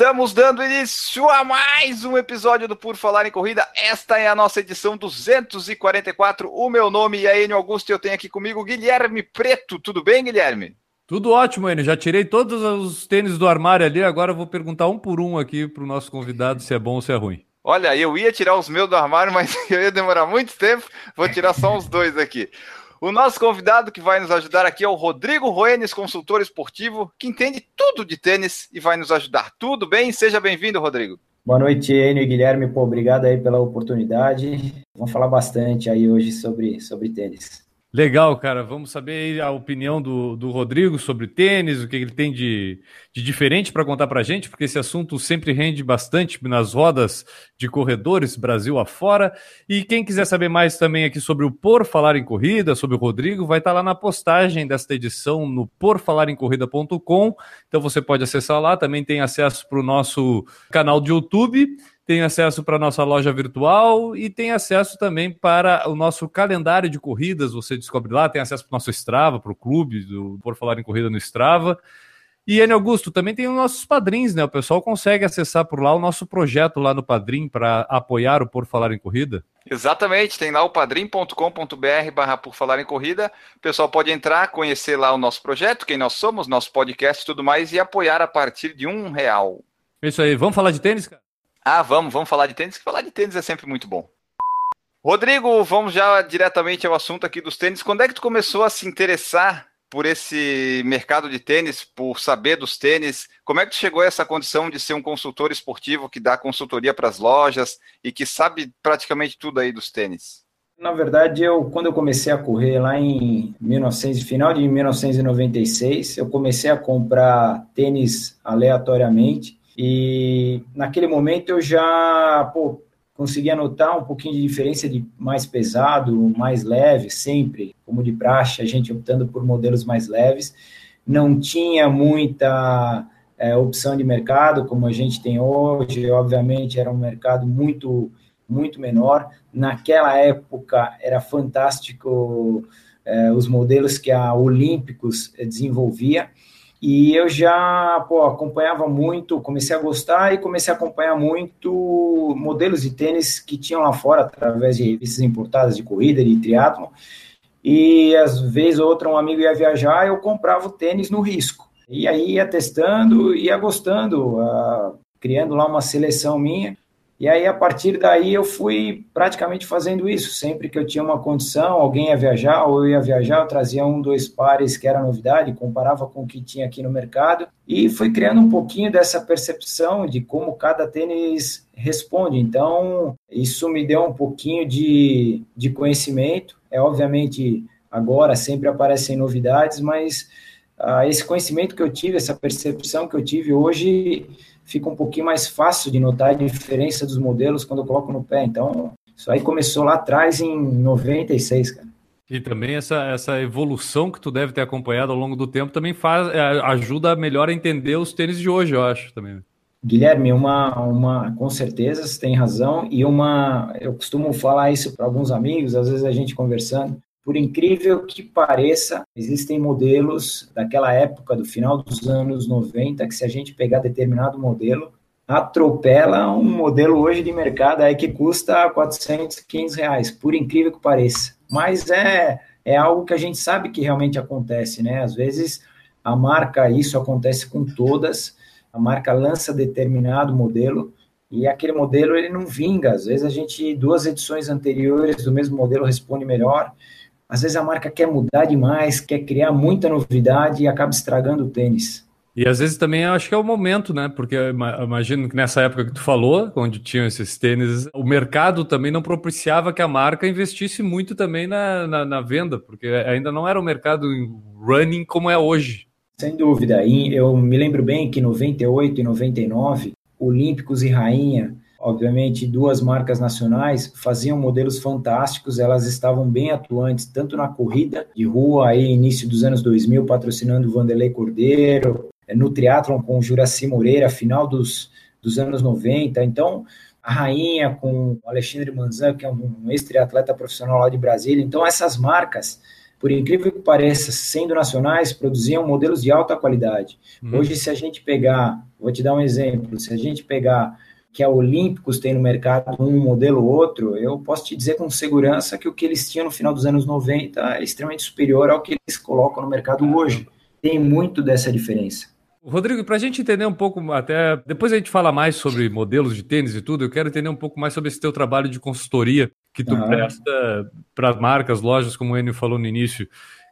Estamos dando início a mais um episódio do Por Falar em Corrida. Esta é a nossa edição 244. O meu nome é Enio Augusto e eu tenho aqui comigo Guilherme Preto. Tudo bem, Guilherme? Tudo ótimo, Enio. Já tirei todos os tênis do armário ali. Agora eu vou perguntar um por um aqui para o nosso convidado se é bom ou se é ruim. Olha, eu ia tirar os meus do armário, mas eu ia demorar muito tempo. Vou tirar só uns dois aqui. O nosso convidado que vai nos ajudar aqui é o Rodrigo Roenes, consultor esportivo, que entende tudo de tênis e vai nos ajudar. Tudo bem? Seja bem-vindo, Rodrigo. Boa noite, Enio e Guilherme. Pô, obrigado aí pela oportunidade. Vamos falar bastante aí hoje sobre, sobre tênis. Legal, cara. Vamos saber a opinião do, do Rodrigo sobre tênis, o que ele tem de, de diferente para contar para gente, porque esse assunto sempre rende bastante nas rodas de corredores, Brasil afora. E quem quiser saber mais também aqui sobre o Por Falar em Corrida, sobre o Rodrigo, vai estar lá na postagem desta edição no porfalarencorrida.com. Então você pode acessar lá, também tem acesso para o nosso canal de YouTube tem acesso para a nossa loja virtual e tem acesso também para o nosso calendário de corridas. Você descobre lá, tem acesso para o nosso Strava, para o clube, do, por falar em corrida no Strava. E, Enio Augusto, também tem os nossos padrinhos, né? O pessoal consegue acessar por lá o nosso projeto lá no Padrim para apoiar o Por Falar em Corrida? Exatamente, tem lá o padrim.com.br barra Por Falar em Corrida. O pessoal pode entrar, conhecer lá o nosso projeto, quem nós somos, nosso podcast e tudo mais, e apoiar a partir de um real. Isso aí, vamos falar de tênis, cara? Ah, vamos, vamos falar de tênis, que falar de tênis é sempre muito bom. Rodrigo, vamos já diretamente ao assunto aqui dos tênis. Quando é que tu começou a se interessar por esse mercado de tênis, por saber dos tênis? Como é que tu chegou a essa condição de ser um consultor esportivo que dá consultoria para as lojas e que sabe praticamente tudo aí dos tênis? Na verdade, eu quando eu comecei a correr lá em 1900, final de 1996, eu comecei a comprar tênis aleatoriamente e naquele momento eu já pô, conseguia notar um pouquinho de diferença de mais pesado, mais leve, sempre, como de praxe, a gente optando por modelos mais leves. Não tinha muita é, opção de mercado como a gente tem hoje, obviamente era um mercado muito, muito menor. Naquela época era fantástico é, os modelos que a Olímpicos desenvolvia. E eu já pô, acompanhava muito, comecei a gostar e comecei a acompanhar muito modelos de tênis que tinham lá fora, através de revistas importadas de corrida, de triatlon. E às vezes outra, um amigo ia viajar, eu comprava o tênis no risco. E aí ia testando, ia gostando, uh, criando lá uma seleção minha. E aí, a partir daí, eu fui praticamente fazendo isso. Sempre que eu tinha uma condição, alguém ia viajar, ou eu ia viajar, eu trazia um, dois pares que era novidade, comparava com o que tinha aqui no mercado, e fui criando um pouquinho dessa percepção de como cada tênis responde. Então, isso me deu um pouquinho de, de conhecimento. É obviamente, agora sempre aparecem novidades, mas uh, esse conhecimento que eu tive, essa percepção que eu tive hoje fica um pouquinho mais fácil de notar a diferença dos modelos quando eu coloco no pé. Então, isso aí começou lá atrás em 96, cara. E também essa, essa evolução que tu deve ter acompanhado ao longo do tempo também faz, é, ajuda melhor a entender os tênis de hoje, eu acho também. Guilherme, uma, uma, com certeza você tem razão, e uma, eu costumo falar isso para alguns amigos, às vezes a gente conversando, por incrível que pareça, existem modelos daquela época, do final dos anos 90, que se a gente pegar determinado modelo, atropela um modelo hoje de mercado aí que custa 400, 500 reais, por incrível que pareça. Mas é, é algo que a gente sabe que realmente acontece, né? Às vezes a marca, isso acontece com todas, a marca lança determinado modelo e aquele modelo ele não vinga. Às vezes a gente, duas edições anteriores do mesmo modelo responde melhor, às vezes a marca quer mudar demais, quer criar muita novidade e acaba estragando o tênis. E às vezes também acho que é o momento, né? Porque imagino que nessa época que tu falou, onde tinham esses tênis, o mercado também não propiciava que a marca investisse muito também na, na, na venda, porque ainda não era um mercado running como é hoje. Sem dúvida. Eu me lembro bem que em 98 e 99, Olímpicos e Rainha obviamente, duas marcas nacionais faziam modelos fantásticos, elas estavam bem atuantes, tanto na corrida de rua, aí início dos anos 2000, patrocinando Vanderlei Cordeiro, eh, no triatlon com o Juraci Moreira, final dos, dos anos 90, então a Rainha com o Alexandre Manzan, que é um ex-triatleta profissional lá de Brasília, então essas marcas por incrível que pareça, sendo nacionais, produziam modelos de alta qualidade. Hum. Hoje, se a gente pegar, vou te dar um exemplo, se a gente pegar que a Olímpicos tem no mercado um modelo ou outro, eu posso te dizer com segurança que o que eles tinham no final dos anos 90 é extremamente superior ao que eles colocam no mercado hoje. Tem muito dessa diferença. Rodrigo, para a gente entender um pouco, até depois a gente fala mais sobre modelos de tênis e tudo, eu quero entender um pouco mais sobre esse teu trabalho de consultoria que tu presta para marcas, lojas, como o Enio falou no início.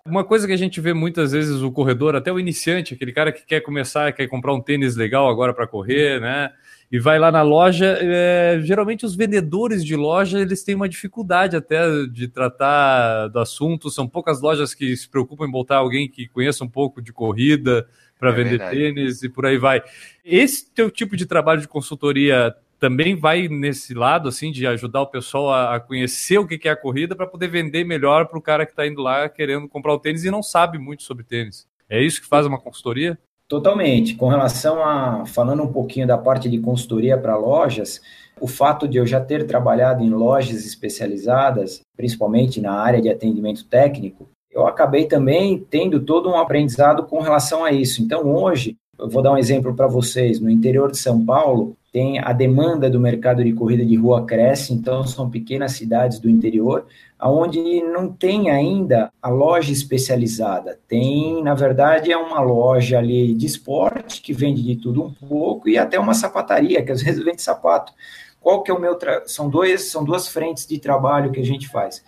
Uma coisa que a gente vê muitas vezes o corredor, até o iniciante, aquele cara que quer começar, quer comprar um tênis legal agora para correr, né? E vai lá na loja, é, geralmente os vendedores de loja eles têm uma dificuldade até de tratar do assunto. São poucas lojas que se preocupam em botar alguém que conheça um pouco de corrida para é vender verdade. tênis e por aí vai. Esse teu tipo de trabalho de consultoria também vai nesse lado, assim, de ajudar o pessoal a, a conhecer o que é a corrida para poder vender melhor para o cara que está indo lá querendo comprar o tênis e não sabe muito sobre tênis. É isso que faz uma consultoria? Totalmente. Com relação a, falando um pouquinho da parte de consultoria para lojas, o fato de eu já ter trabalhado em lojas especializadas, principalmente na área de atendimento técnico, eu acabei também tendo todo um aprendizado com relação a isso. Então, hoje, eu vou dar um exemplo para vocês. No interior de São Paulo, tem a demanda do mercado de corrida de rua cresce, então são pequenas cidades do interior, onde não tem ainda a loja especializada. Tem, na verdade, é uma loja ali de esporte que vende de tudo um pouco e até uma sapataria que às vezes vende sapato. Qual que é o meu tra... são dois são duas frentes de trabalho que a gente faz.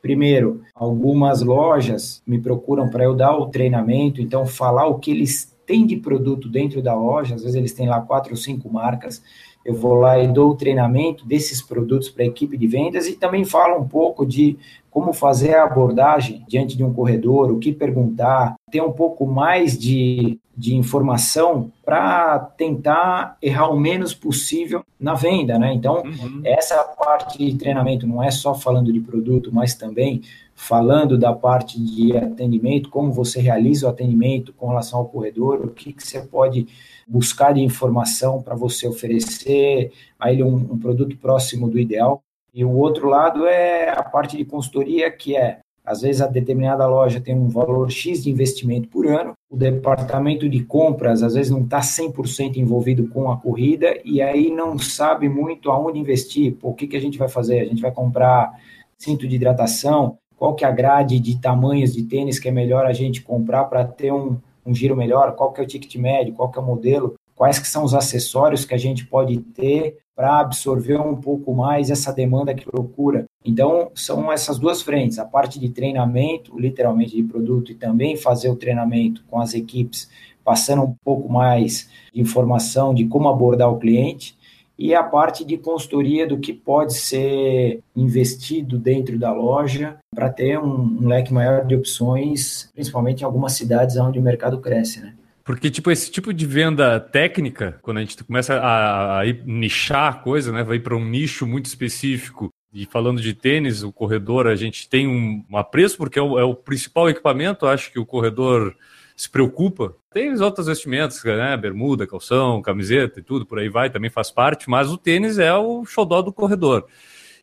Primeiro, algumas lojas me procuram para eu dar o treinamento, então falar o que eles tem de produto dentro da loja, às vezes eles têm lá quatro ou cinco marcas, eu vou lá e dou o treinamento desses produtos para a equipe de vendas e também falo um pouco de como fazer a abordagem diante de um corredor, o que perguntar, ter um pouco mais de, de informação para tentar errar o menos possível na venda, né? Então, uhum. essa parte de treinamento não é só falando de produto, mas também falando da parte de atendimento, como você realiza o atendimento com relação ao corredor, o que, que você pode buscar de informação para você oferecer a ele um, um, produto próximo do ideal. E o outro lado é a parte de consultoria, que é, às vezes, a determinada loja tem um valor X de investimento por ano, o departamento de compras, às vezes, não está 100% envolvido com a corrida e aí não sabe muito aonde investir. Pô, o que, que a gente vai fazer? A gente vai comprar cinto de hidratação, qual que é a grade de tamanhos de tênis que é melhor a gente comprar para ter um, um giro melhor, qual que é o ticket médio, qual que é o modelo, quais que são os acessórios que a gente pode ter para absorver um pouco mais essa demanda que procura. Então, são essas duas frentes, a parte de treinamento, literalmente de produto, e também fazer o treinamento com as equipes, passando um pouco mais de informação de como abordar o cliente, e a parte de consultoria do que pode ser investido dentro da loja para ter um, um, leque maior de opções, principalmente em algumas cidades onde o mercado cresce, né? Porque, tipo, esse tipo de venda técnica, quando a gente começa a, a nichar a coisa, né? Vai para um nicho muito específico. E falando de tênis, o corredor, a gente tem um, um apreço, porque é o, é o principal equipamento. Acho que o corredor se preocupa. Tem as outras vestimentas, né? Bermuda, calção, camiseta e tudo, por aí vai, também faz parte, mas o tênis é o xodó do corredor.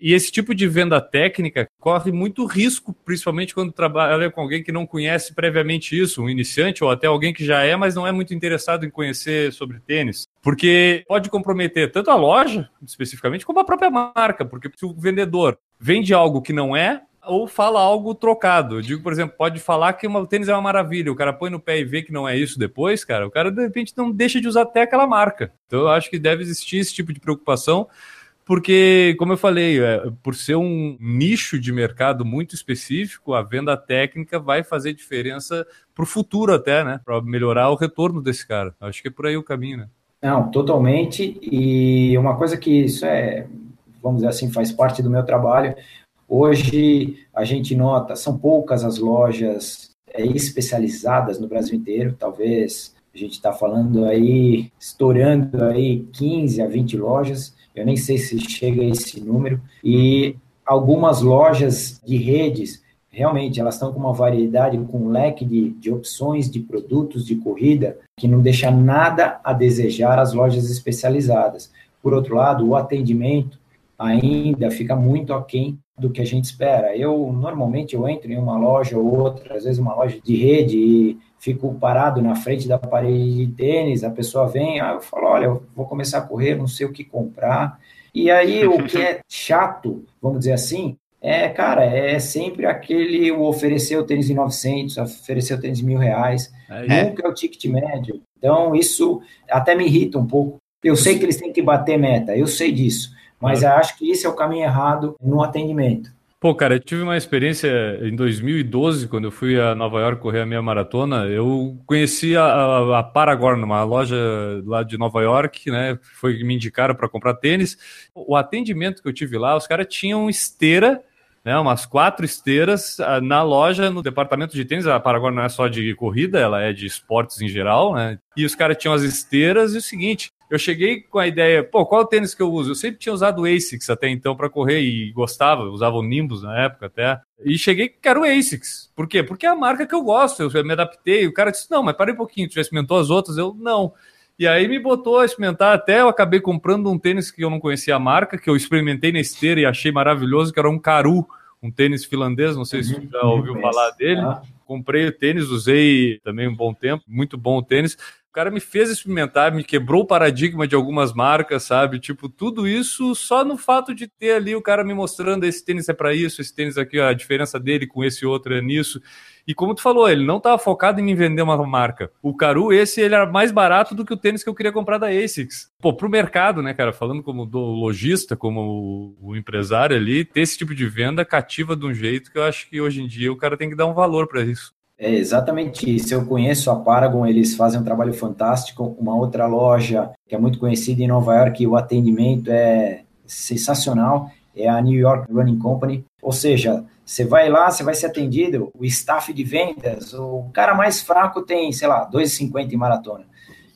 E esse tipo de venda técnica corre muito risco, principalmente quando trabalha com alguém que não conhece previamente isso, um iniciante ou até alguém que já é, mas não é muito interessado em conhecer sobre tênis. Porque pode comprometer tanto a loja, especificamente, como a própria marca. Porque se o vendedor vende algo que não é, ou fala algo trocado. Eu digo, por exemplo, pode falar que o tênis é uma maravilha, o cara põe no pé e vê que não é isso depois, cara, o cara de repente não deixa de usar até aquela marca. Então eu acho que deve existir esse tipo de preocupação, porque, como eu falei, é, por ser um nicho de mercado muito específico, a venda técnica vai fazer diferença para o futuro até, né? Para melhorar o retorno desse cara. Acho que é por aí o caminho, né? Não, totalmente. E uma coisa que isso é, vamos dizer assim, faz parte do meu trabalho Hoje a gente nota, são poucas as lojas é, especializadas no Brasil inteiro, talvez a gente está falando aí, estourando aí 15 a 20 lojas, eu nem sei se chega a esse número, e algumas lojas de redes, realmente, elas estão com uma variedade, com um leque de, de opções de produtos de corrida que não deixa nada a desejar as lojas especializadas. Por outro lado, o atendimento ainda fica muito aquém do que a gente espera. Eu, normalmente, eu entro em uma loja ou outra, às vezes uma loja de rede, e fico parado na frente da parede de tênis, a pessoa vem, aí eu falo, olha, eu vou começar a correr, não sei o que comprar. E aí, o que é chato, vamos dizer assim, é, cara, é sempre aquele o oferecer o tênis em 900, oferecer o tênis em mil reais, é. nunca é o ticket médio. Então, isso até me irrita um pouco. Eu sei que eles têm que bater meta, eu sei disso, mas eu acho que esse é o caminho errado no atendimento. Pô, cara, eu tive uma experiência em 2012, quando eu fui a Nova York correr a minha maratona. Eu conheci a, a, a Paragon, uma loja lá de Nova York, né? Foi me indicaram para comprar tênis. O atendimento que eu tive lá, os caras tinham esteira né, umas quatro esteiras ah, na loja, no departamento de tênis. A Paragon não é só de corrida, ela é de esportes em geral, né? E os caras tinham as esteiras e o seguinte. Eu cheguei com a ideia, pô, qual tênis que eu uso? Eu sempre tinha usado o ASICS até então para correr e gostava, usava o Nimbus na época até. E cheguei que era o ASICS. Por quê? Porque é a marca que eu gosto, eu me adaptei. O cara disse: "Não, mas para um pouquinho, tu já experimentou as outras?" Eu: "Não". E aí me botou a experimentar, até eu acabei comprando um tênis que eu não conhecia a marca, que eu experimentei na esteira e achei maravilhoso, que era um Caru, um tênis finlandês, não sei uhum, se você já ouviu falar dele. Ah. Comprei o tênis, usei também um bom tempo, muito bom o tênis. O cara me fez experimentar, me quebrou o paradigma de algumas marcas, sabe? Tipo, tudo isso só no fato de ter ali o cara me mostrando esse tênis é para isso, esse tênis aqui, a diferença dele com esse outro é nisso. E como tu falou, ele não estava focado em me vender uma marca. O Caru, esse, ele era mais barato do que o tênis que eu queria comprar da ASICS. Pô, pro mercado, né, cara, falando como do lojista, como o empresário ali, ter esse tipo de venda cativa de um jeito que eu acho que hoje em dia o cara tem que dar um valor para isso. É exatamente isso. Eu conheço a Paragon, eles fazem um trabalho fantástico. Uma outra loja que é muito conhecida em Nova York, o atendimento é sensacional, é a New York Running Company. Ou seja, você vai lá, você vai ser atendido, o staff de vendas, o cara mais fraco tem, sei lá, 2,50 em maratona.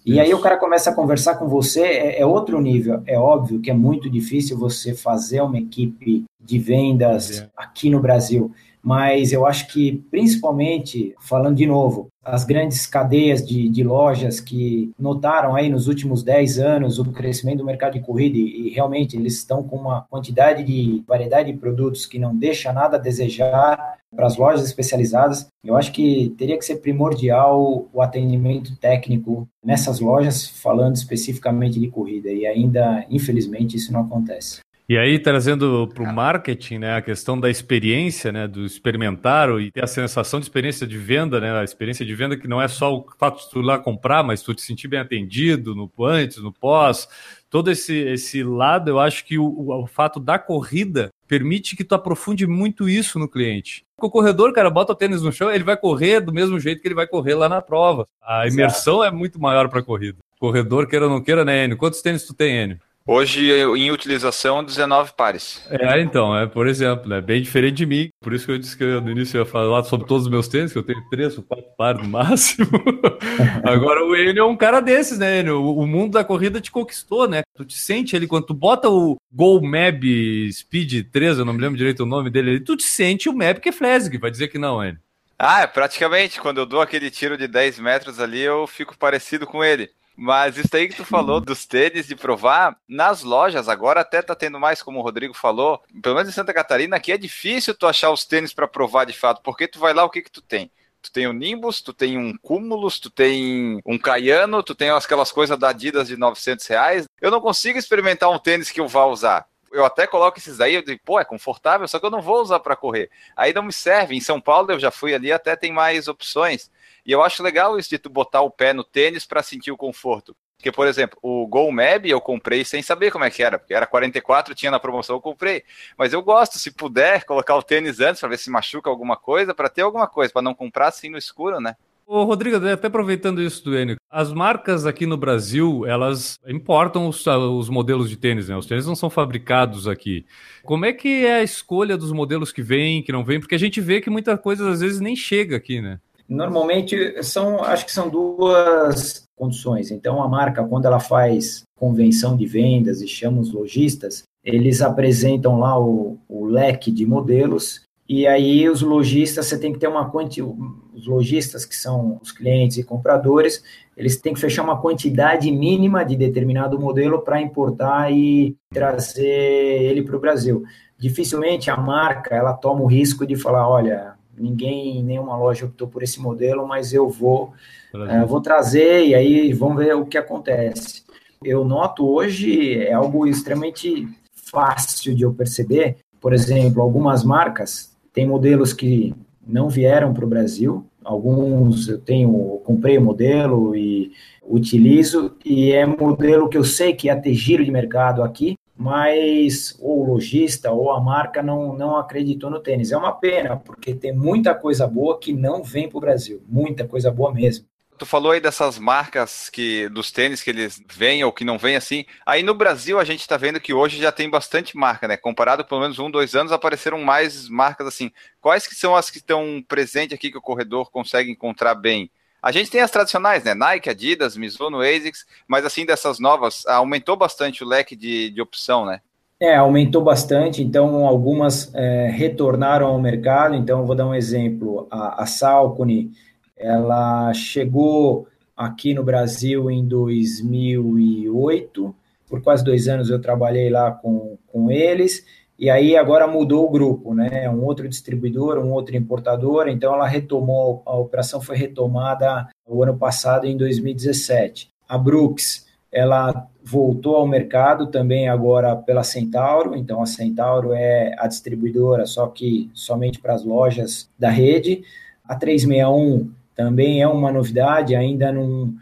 E Isso. aí o cara começa a conversar com você, é, é, outro nível. É óbvio que é muito difícil você fazer uma equipe de vendas é. aqui no Brasil mas eu acho que, principalmente, falando de novo, as grandes cadeias de, de lojas que notaram aí nos últimos 10 anos o crescimento do mercado de corrida e, e realmente eles estão com uma quantidade de variedade de produtos que não deixa nada a desejar para as lojas especializadas, eu acho que teria que ser primordial o atendimento técnico nessas lojas, falando especificamente de corrida, e ainda, infelizmente, isso não acontece. E aí, trazendo para o marketing, né, a questão da experiência, né, do experimentar e ter a sensação de experiência de venda, né, a experiência de venda que não é só o fato de tu ir lá comprar, mas tu te sentir bem atendido no antes, no pós, todo esse, esse lado, eu acho que o, o fato da corrida permite que tu aprofunde muito isso no cliente. O corredor, cara, bota o tênis no chão, ele vai correr do mesmo jeito que ele vai correr lá na prova. A imersão Exato. é muito maior para a corrida. Corredor, queira ou não queira, né, Enio? Quantos tênis tu tem, Enio? Hoje, em utilização, 19 pares. É, então, é, por exemplo, é bem diferente de mim. Por isso que eu disse que eu, no início eu ia falar sobre todos os meus tênis, que eu tenho três ou quatro pares no máximo. Agora, o Enio é um cara desses, né, Enio? O, mundo da corrida te conquistou, né? Tu te sente ali, quando tu bota o Go Mab Speed 3, eu não me lembro direito o nome dele, tu te sente o Mab que é Flesg, vai dizer que não, Enio. Ah, é, praticamente. Quando eu dou aquele tiro de 10 metros ali, eu fico parecido com ele. Mas isso aí que tu falou dos tênis de provar, nas lojas agora até tá tendo mais, como o Rodrigo falou, pelo menos em Santa Catarina, aqui é difícil tu achar os tênis para provar de fato, porque tu vai lá, o que que tu tem? Tu tem o Nimbus, tu tem um Cumulus, tu tem um Caiano, tu tem aquelas coisas da Adidas de 900 reais. Eu não consigo experimentar um tênis que eu vá usar eu até coloco esses aí, eu digo, pô, é confortável, só que eu não vou usar para correr. Aí não me serve. Em São Paulo eu já fui ali, até tem mais opções. E eu acho legal isso de tu botar o pé no tênis para sentir o conforto. Porque, por exemplo, o Go Mab eu comprei sem saber como é que era, porque era 44, tinha na promoção, eu comprei. Mas eu gosto, se puder, colocar o tênis antes para ver se machuca alguma coisa, para ter alguma coisa, para não comprar assim no escuro, né? Ô, Rodrigo, até aproveitando isso do Enio, as marcas aqui no Brasil, elas importam os, os, modelos de tênis, né? Os tênis não são fabricados aqui. Como é que é a escolha dos modelos que vêm, que não vêm? Porque a gente vê que muita coisa às vezes nem chega aqui, né? Normalmente são, acho que são duas condições. Então a marca, quando ela faz convenção de vendas e chama os lojistas, eles apresentam lá o, o leque de modelos e aí os lojistas, você tem que ter uma quantidade, os lojistas que são os clientes e compradores, eles têm que fechar uma quantidade mínima de determinado modelo para importar e trazer ele para o Brasil. Dificilmente a marca ela toma o risco de falar, olha, ninguém, nenhuma loja optou por esse modelo, mas eu vou, é, vou trazer e aí vamos ver o que acontece. Eu noto hoje é algo extremamente fácil de eu perceber. Por exemplo, algumas marcas tem modelos que não vieram para o Brasil, alguns eu tenho, comprei o modelo e utilizo, e é modelo que eu sei que ia ter giro de mercado aqui, mas o lojista ou a marca não, não acreditou no tênis. É uma pena, porque tem muita coisa boa que não vem para o Brasil, muita coisa boa mesmo. Tu falou aí dessas marcas que dos tênis que eles vêm ou que não vêm assim. Aí no Brasil a gente está vendo que hoje já tem bastante marca, né? Comparado pelo menos um, dois anos, apareceram mais marcas assim. Quais que são as que estão presentes aqui que o corredor consegue encontrar bem? A gente tem as tradicionais, né? Nike, Adidas, Mizuno, ASICS, mas assim dessas novas, aumentou bastante o leque de, de opção, né? É, aumentou bastante, então algumas é, retornaram ao mercado. Então, vou dar um exemplo: a, a Salcone ela chegou aqui no Brasil em 2008, por quase dois anos eu trabalhei lá com, com eles, e aí agora mudou o grupo, né? Um outro distribuidor, um outro importador, então ela retomou, a operação foi retomada o ano passado, em 2017. A Brooks, ela voltou ao mercado também agora pela Centauro, então a Centauro é a distribuidora, só que somente para as lojas da rede. A 361 também é uma novidade, ainda não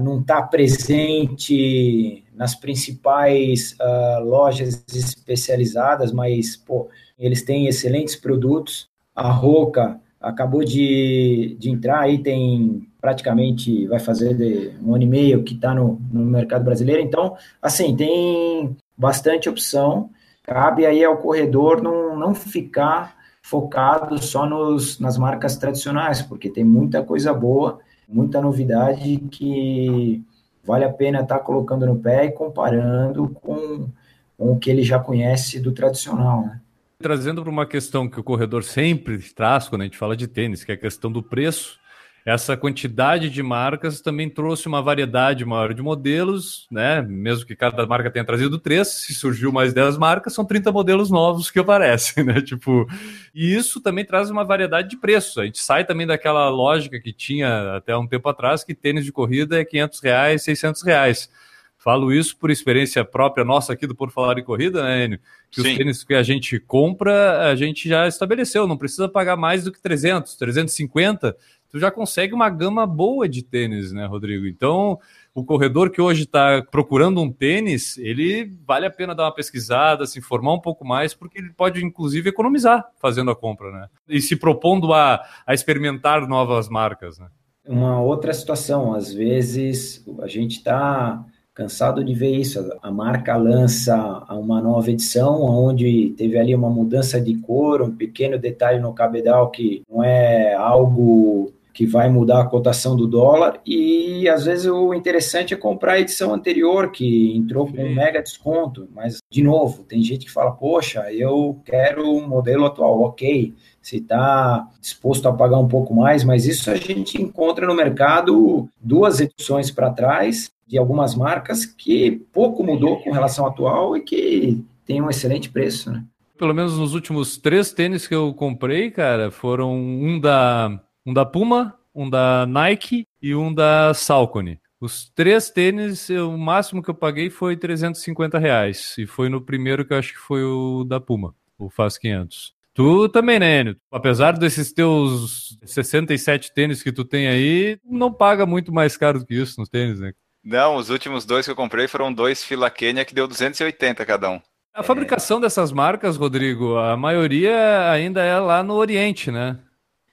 não está presente nas principais uh, lojas especializadas, mas pô, eles têm excelentes produtos. A Roca acabou de, de entrar aí, tem praticamente, vai fazer um ano e meio que está no, no mercado brasileiro. Então, assim, tem bastante opção. Cabe aí ao corredor não, não ficar focado só nos, nas marcas tradicionais, porque tem muita coisa boa, muita novidade que vale a pena estar tá colocando no pé e comparando com, com o que ele já conhece do tradicional, né? Trazendo para uma questão que o corredor sempre traz quando a gente fala de tênis, que é a questão do preço, essa quantidade de marcas também trouxe uma variedade maior de modelos, né? Mesmo que cada marca tenha trazido três, se surgiu mais 10 marcas, são 30 modelos novos que aparecem, né? Tipo, e isso também traz uma variedade de preços. A gente sai também daquela lógica que tinha até um tempo atrás, que tênis de corrida é 500 reais, 600 reais. Falo isso por experiência própria nossa aqui do Por Falar em Corrida, né, Enio? Que Sim. os tênis que a gente compra, a gente já estabeleceu, não precisa pagar mais do que 300, 350 tu já consegue uma gama boa de tênis, né, Rodrigo? Então, o corredor que hoje está procurando um tênis, ele vale a pena dar uma pesquisada, se informar um pouco mais, porque ele pode, inclusive, economizar fazendo a compra, né? E se propondo a, a experimentar novas marcas, né? Uma outra situação, às vezes a gente está cansado de ver isso. A marca lança uma nova edição, onde teve ali uma mudança de cor, um pequeno detalhe no cabedal que não é algo que vai mudar a cotação do dólar e às vezes o interessante é comprar a edição anterior que entrou com um mega desconto, mas de novo, tem gente que fala, poxa, eu quero um modelo atual, ok, se está disposto a pagar um pouco mais, mas isso a gente encontra no mercado duas edições para trás de algumas marcas que pouco mudou com relação ao atual e que tem um excelente preço, né? Pelo menos nos últimos três tênis que eu comprei, cara, foram um da um da Puma, um da Nike e um da Salcone. Os três tênis, o máximo que eu paguei foi 350 reais. E foi no primeiro que eu acho que foi o da Puma, o Faz 500. Tu também, né, Enio? Apesar desses teus 67 tênis que tu tem aí, não paga muito mais caro do que isso nos tênis, né? Não, os últimos dois que eu comprei foram dois Fila Kenya que deu 280 cada um. A fabricação dessas marcas, Rodrigo, a maioria ainda é lá no Oriente, né?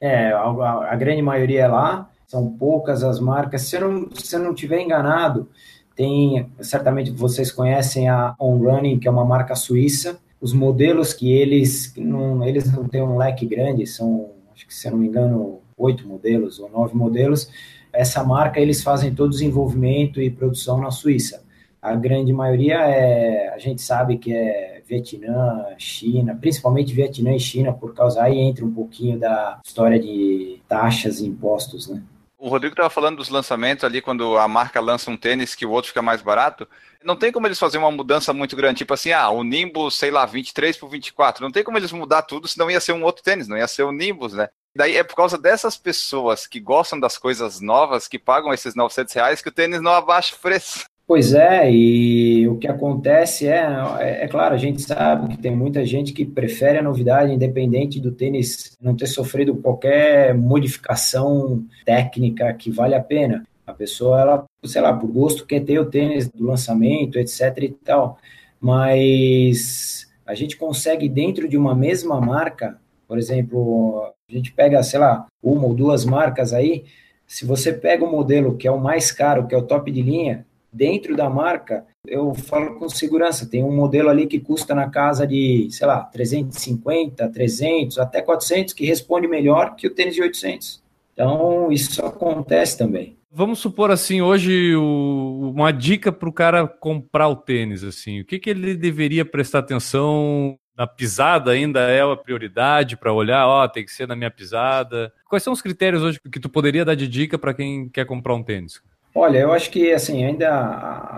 É, a, a, grande maioria é lá, são poucas as marcas. Se eu não, se eu não tiver enganado, tem, certamente vocês conhecem a On Running, que é uma marca suíça. Os modelos que eles não, eles não têm um leque grande, são, acho que se eu não me engano, oito modelos ou nove modelos. Essa marca eles fazem todo o desenvolvimento e produção na Suíça. A grande maioria é, a gente sabe que é Vietnã, China, principalmente Vietnã e China, por causa aí entra um pouquinho da história de taxas e impostos, né? O Rodrigo estava falando dos lançamentos ali, quando a marca lança um tênis que o outro fica mais barato. Não tem como eles fazerem uma mudança muito grande, tipo assim, ah, o Nimbus, sei lá, 23 por 24. Não tem como eles mudar tudo, senão ia ser um outro tênis, não ia ser o Nimbus, né? Daí é por causa dessas pessoas que gostam das coisas novas, que pagam esses 900 reais, que o tênis não abaixa o preço. Pois é, e o que acontece é, é, é, claro, a gente sabe que tem muita gente que prefere a novidade, independente do tênis não ter sofrido qualquer modificação técnica que vale a pena. A pessoa, ela, sei lá, por gosto quer ter o tênis do lançamento, etc e tal, mas a gente consegue dentro de uma mesma marca, por exemplo, a gente pega, sei lá, uma ou duas marcas aí, se você pega o modelo que é o mais caro, que é o top de linha, dentro da marca, eu falo com segurança, tem um modelo ali que custa na casa de, sei lá, 350, 300, até 400, que responde melhor que o tênis de 800. Então, isso acontece também. Vamos supor assim, hoje o, uma dica para o cara comprar o tênis, assim, o que, que ele deveria prestar atenção na pisada ainda é a prioridade para olhar, ó, tem que ser na minha pisada. Quais são os critérios hoje que tu poderia dar de dica para quem quer comprar um tênis? Olha, eu acho que assim, ainda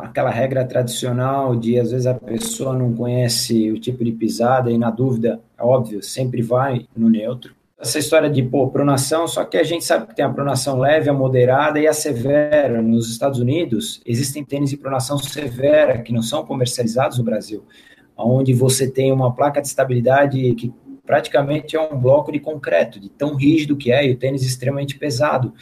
aquela regra tradicional de às vezes a pessoa não conhece o tipo de pisada e na dúvida, é óbvio, sempre vai no neutro. Essa história de pô, pronação, só que a gente sabe que tem a pronação leve, a moderada e a severa. Nos Estados Unidos, existem tênis de pronação severa que não são comercializados no Brasil, onde você tem uma placa de estabilidade que praticamente é um bloco de concreto, de tão rígido que é, e o tênis extremamente pesado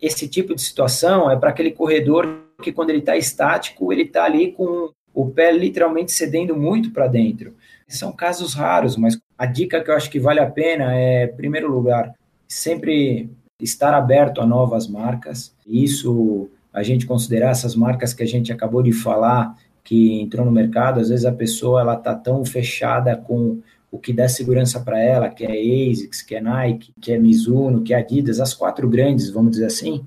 esse tipo de situação é para aquele corredor que, quando ele está estático, ele está ali com o pé literalmente cedendo muito para dentro. São casos raros, mas a dica que eu acho que vale a pena é, em primeiro lugar, sempre estar aberto a novas marcas. Isso a gente considerar essas marcas que a gente acabou de falar que entrou no mercado, às vezes a pessoa ela tá tão fechada com o que dá segurança para ela, que é ASICS, que é Nike, que é Mizuno, que é Adidas, as quatro grandes, vamos dizer assim,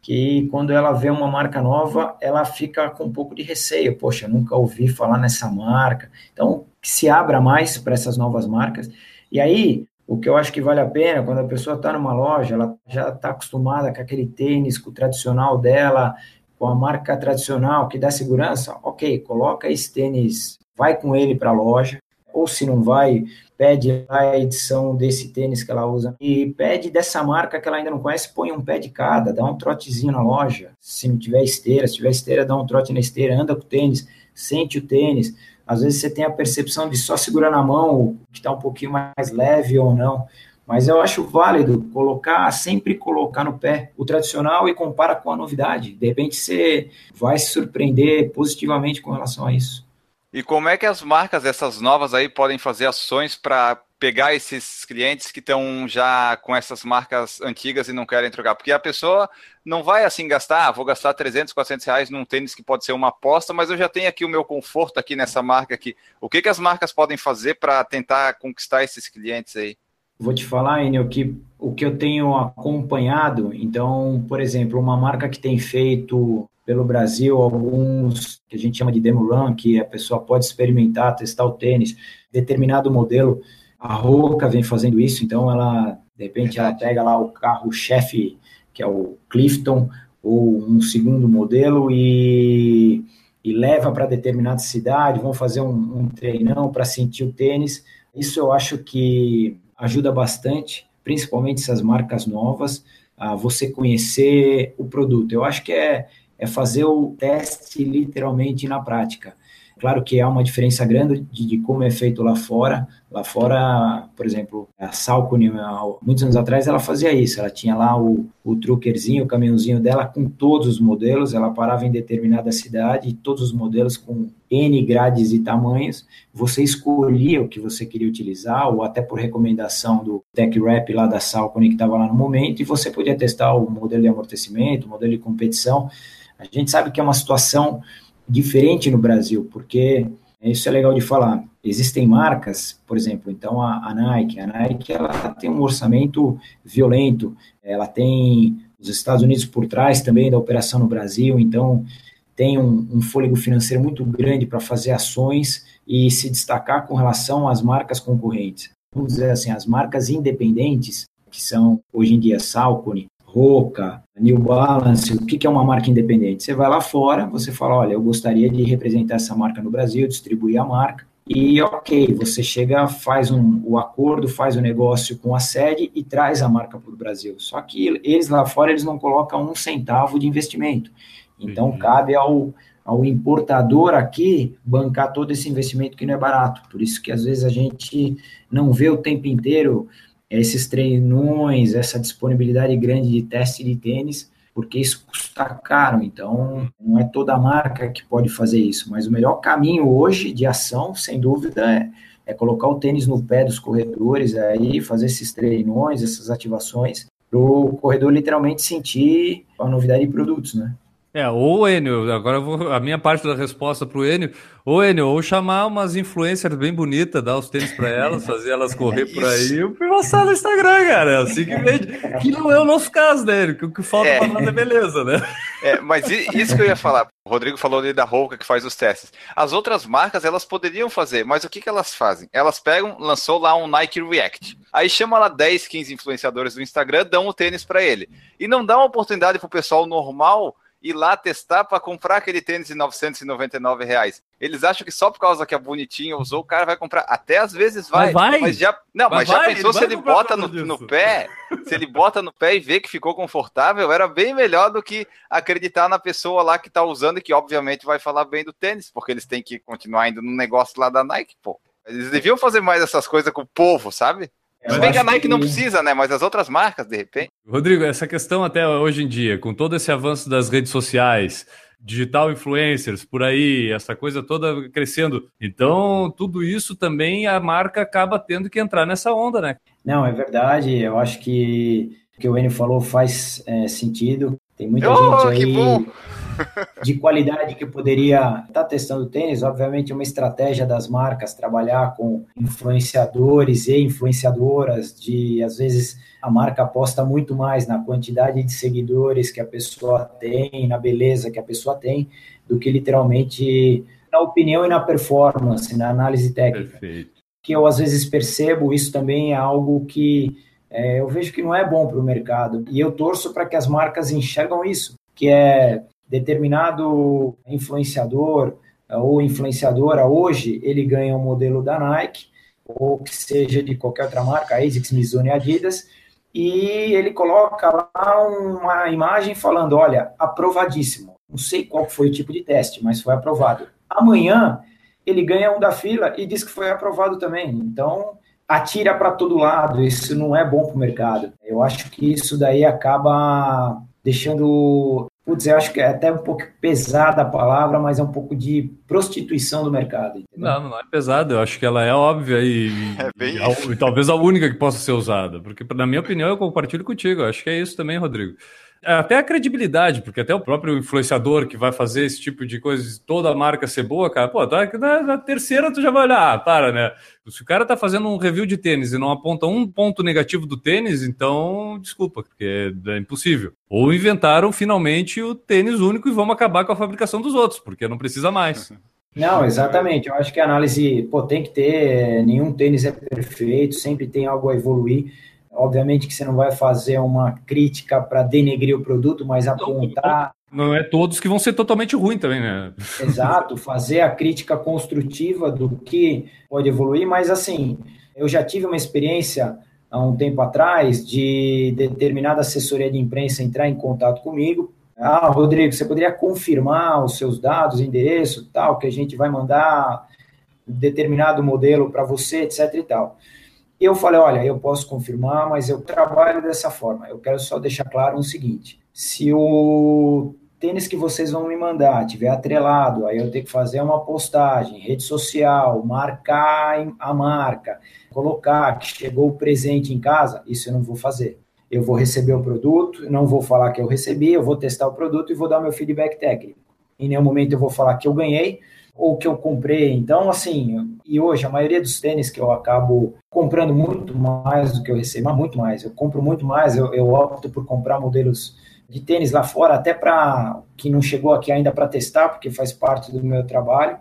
que quando ela vê uma marca nova, ela fica com um pouco de receio. Poxa, nunca ouvi falar nessa marca. Então, que se abra mais para essas novas marcas. E aí, o que eu acho que vale a pena, quando a pessoa está numa loja, ela já está acostumada com aquele tênis, com o tradicional dela, com a marca tradicional que dá segurança, ok, coloca esse tênis, vai com ele para a loja, ou se não vai, pede a edição desse tênis que ela usa e pede dessa marca que ela ainda não conhece, põe um pé de cada, dá um trotezinho na loja. Se não tiver esteira, se tiver esteira, dá um trote na esteira, anda com o tênis, sente o tênis. Às vezes você tem a percepção de só segurar na mão, que está um pouquinho mais leve ou não. Mas eu acho válido colocar, sempre colocar no pé o tradicional e compara com a novidade. De repente você vai se surpreender positivamente com relação a isso. E como é que as marcas, essas novas aí, podem fazer ações para pegar esses clientes que estão já com essas marcas antigas e não querem trocar? Porque a pessoa não vai assim gastar, ah, vou gastar 300, 400 reais num tênis que pode ser uma aposta, mas eu já tenho aqui o meu conforto aqui nessa marca aqui. O que, que as marcas podem fazer para tentar conquistar esses clientes aí? Vou te falar, Enio, que o que eu tenho acompanhado, então, por exemplo, uma marca que tem feito pelo Brasil, alguns que a gente chama de demo run, que a pessoa pode experimentar, testar o tênis, determinado modelo. A Roca vem fazendo isso, então ela, de repente, ela pega lá o carro-chefe, que é o Clifton, ou um segundo modelo, e, e leva para determinada cidade, vão fazer um, um treinão para sentir o tênis. Isso eu acho que ajuda bastante, principalmente essas marcas novas, a você conhecer o produto. Eu acho que é, é fazer o teste literalmente na prática. Claro que há uma diferença grande de, de, como é feito lá fora. Lá fora, por exemplo, a Salcone, muitos anos atrás, ela fazia isso. Ela tinha lá o, o o caminhãozinho dela com todos os modelos. Ela parava em determinada cidade todos os modelos com N grades e tamanhos. Você escolhia o que você queria utilizar, ou até por recomendação do Tech Rap lá da Salcone que estava lá no momento, e você podia testar o modelo de amortecimento, o modelo de competição. A gente sabe que é uma situação diferente no Brasil, porque Isso é legal de falar. Existem marcas, por exemplo, então a, a Nike. A Nike ela tem um orçamento violento. Ela tem os Estados Unidos por trás também da operação no Brasil. Então tem um, um fôlego financeiro muito grande para fazer ações e se destacar com relação às marcas concorrentes. Vamos dizer assim, as marcas independentes, que são hoje em dia Salcone, Roca, New Balance, o que é uma marca independente? Você vai lá fora, você fala, olha, eu gostaria de representar essa marca no Brasil, distribuir a marca, e ok, você chega, faz um, o acordo, faz o negócio com a sede e traz a marca para o Brasil. Só que eles lá fora, eles não colocam um centavo de investimento. Então, uhum. cabe ao, ao importador aqui bancar todo esse investimento que não é barato. Por isso que às vezes a gente não vê o tempo inteiro esses treinões, essa disponibilidade grande de teste de tênis, porque isso custa caro. Então, não é toda marca que pode fazer isso. Mas o melhor caminho hoje de ação, sem dúvida, é, é colocar o tênis no pé dos corredores, aí fazer esses treinões, essas ativações, para o corredor literalmente sentir a novidade de produtos, né? É, ou Enio, agora vou, a minha parte da resposta para o Enio, ou Enio, ou chamar umas influencers bem bonitas, dar os tênis para elas, fazer elas correr por aí e postar no Instagram, cara. É assim que vende. Que não é o nosso caso, né, Enio? Que o que falta é. para nós é beleza, né? É, mas isso que eu ia falar. O Rodrigo falou ali da Roca que faz os testes. As outras marcas, elas poderiam fazer, mas o que, que elas fazem? Elas pegam, lançou lá um Nike React. Aí chama lá 10, 15 influenciadores do Instagram, dão o tênis para ele. E não dá uma oportunidade para o pessoal normal ir lá testar para comprar aquele tênis de 999 reais. Eles acham que só por causa que a bonitinha usou, o cara vai comprar. Até às vezes vai. Mas, vai. mas já, não, mas, mas já vai, pensou ele se ele bota no, no pé, se ele bota no pé e vê que ficou confortável, era bem melhor do que acreditar na pessoa lá que tá usando e que obviamente vai falar bem do tênis, porque eles têm que continuar indo no negócio lá da Nike, pô. Eles deviam fazer mais essas coisas com o povo, sabe? Se bem que a Nike que... não precisa, né? Mas as outras marcas, de repente. Rodrigo, essa questão até hoje em dia, com todo esse avanço das redes sociais, digital influencers por aí, essa coisa toda crescendo. Então, tudo isso também a marca acaba tendo que entrar nessa onda, né? Não, é verdade. Eu acho que o que o Enio falou faz é, sentido. Tem muita oh, gente aí de qualidade que poderia estar tá testando tênis. Obviamente, uma estratégia das marcas trabalhar com influenciadores e influenciadoras. De às vezes a marca aposta muito mais na quantidade de seguidores que a pessoa tem, na beleza que a pessoa tem, do que literalmente na opinião e na performance, na análise técnica. Perfeito. Que eu às vezes percebo, isso também é algo que é, eu vejo que não é bom para o mercado. E eu torço para que as marcas enxergam isso, que é determinado influenciador eh, ou influenciadora hoje, ele ganha um modelo da Nike, ou que seja de qualquer outra marca, ASICS, Mizuno e Adidas, e ele coloca lá uma imagem falando, olha, aprovadíssimo. Não sei qual foi o tipo de teste, mas foi aprovado. Amanhã, ele ganha um da fila e diz que foi aprovado também. Então, atira para todo lado, isso não é bom para o mercado. Eu acho que isso daí acaba deixando. Putz, eu acho que é até um pouco pesada a palavra, mas é um pouco de prostituição do mercado. Entendeu? Não, não é pesada, eu acho que ela é óbvia e, é bem... e, e talvez a única que possa ser usada. Porque, na minha opinião, eu compartilho contigo. Eu acho que é isso também, Rodrigo até a credibilidade, porque até o próprio influenciador que vai fazer esse tipo de coisa, toda a marca ser boa, cara, pô, tá, na, na, terceira tu já vai olhar, ah, para, né? Se o cara tá fazendo um review de tênis e não aponta um ponto negativo do tênis, então desculpa, porque é, é impossível. Ou inventaram finalmente o tênis único e vamos acabar com a fabricação dos outros, porque não precisa mais. Não, exatamente. Eu acho que a análise, pô, tem que ter, nenhum tênis é perfeito, sempre tem algo a evoluir. Obviamente que você não vai fazer uma crítica para denegrir o produto, mas apontar. Não é todos que vão ser totalmente ruins também, né? Exato, fazer a crítica construtiva do que pode evoluir, mas assim, eu já tive uma experiência há um tempo atrás de determinada assessoria de imprensa entrar em contato comigo. Ah, Rodrigo, você poderia confirmar os seus dados, endereço, tal, que a gente vai mandar determinado modelo para você, etc e tal. Eu falei, olha, eu posso confirmar, mas eu trabalho dessa forma. Eu quero só deixar claro o seguinte: se o tênis que vocês vão me mandar tiver atrelado, aí eu tenho que fazer uma postagem, rede social, marcar a marca, colocar que chegou o presente em casa, isso eu não vou fazer. Eu vou receber o produto, não vou falar que eu recebi, eu vou testar o produto e vou dar meu feedback técnico. Em nenhum momento eu vou falar que eu ganhei, ou que eu comprei. Então, assim, e hoje a maioria dos tênis que eu acabo comprando muito mais do que eu recebo, muito mais, eu compro muito mais, eu, eu opto por comprar modelos de tênis lá fora, até para que não chegou aqui ainda para testar, porque faz parte do meu trabalho.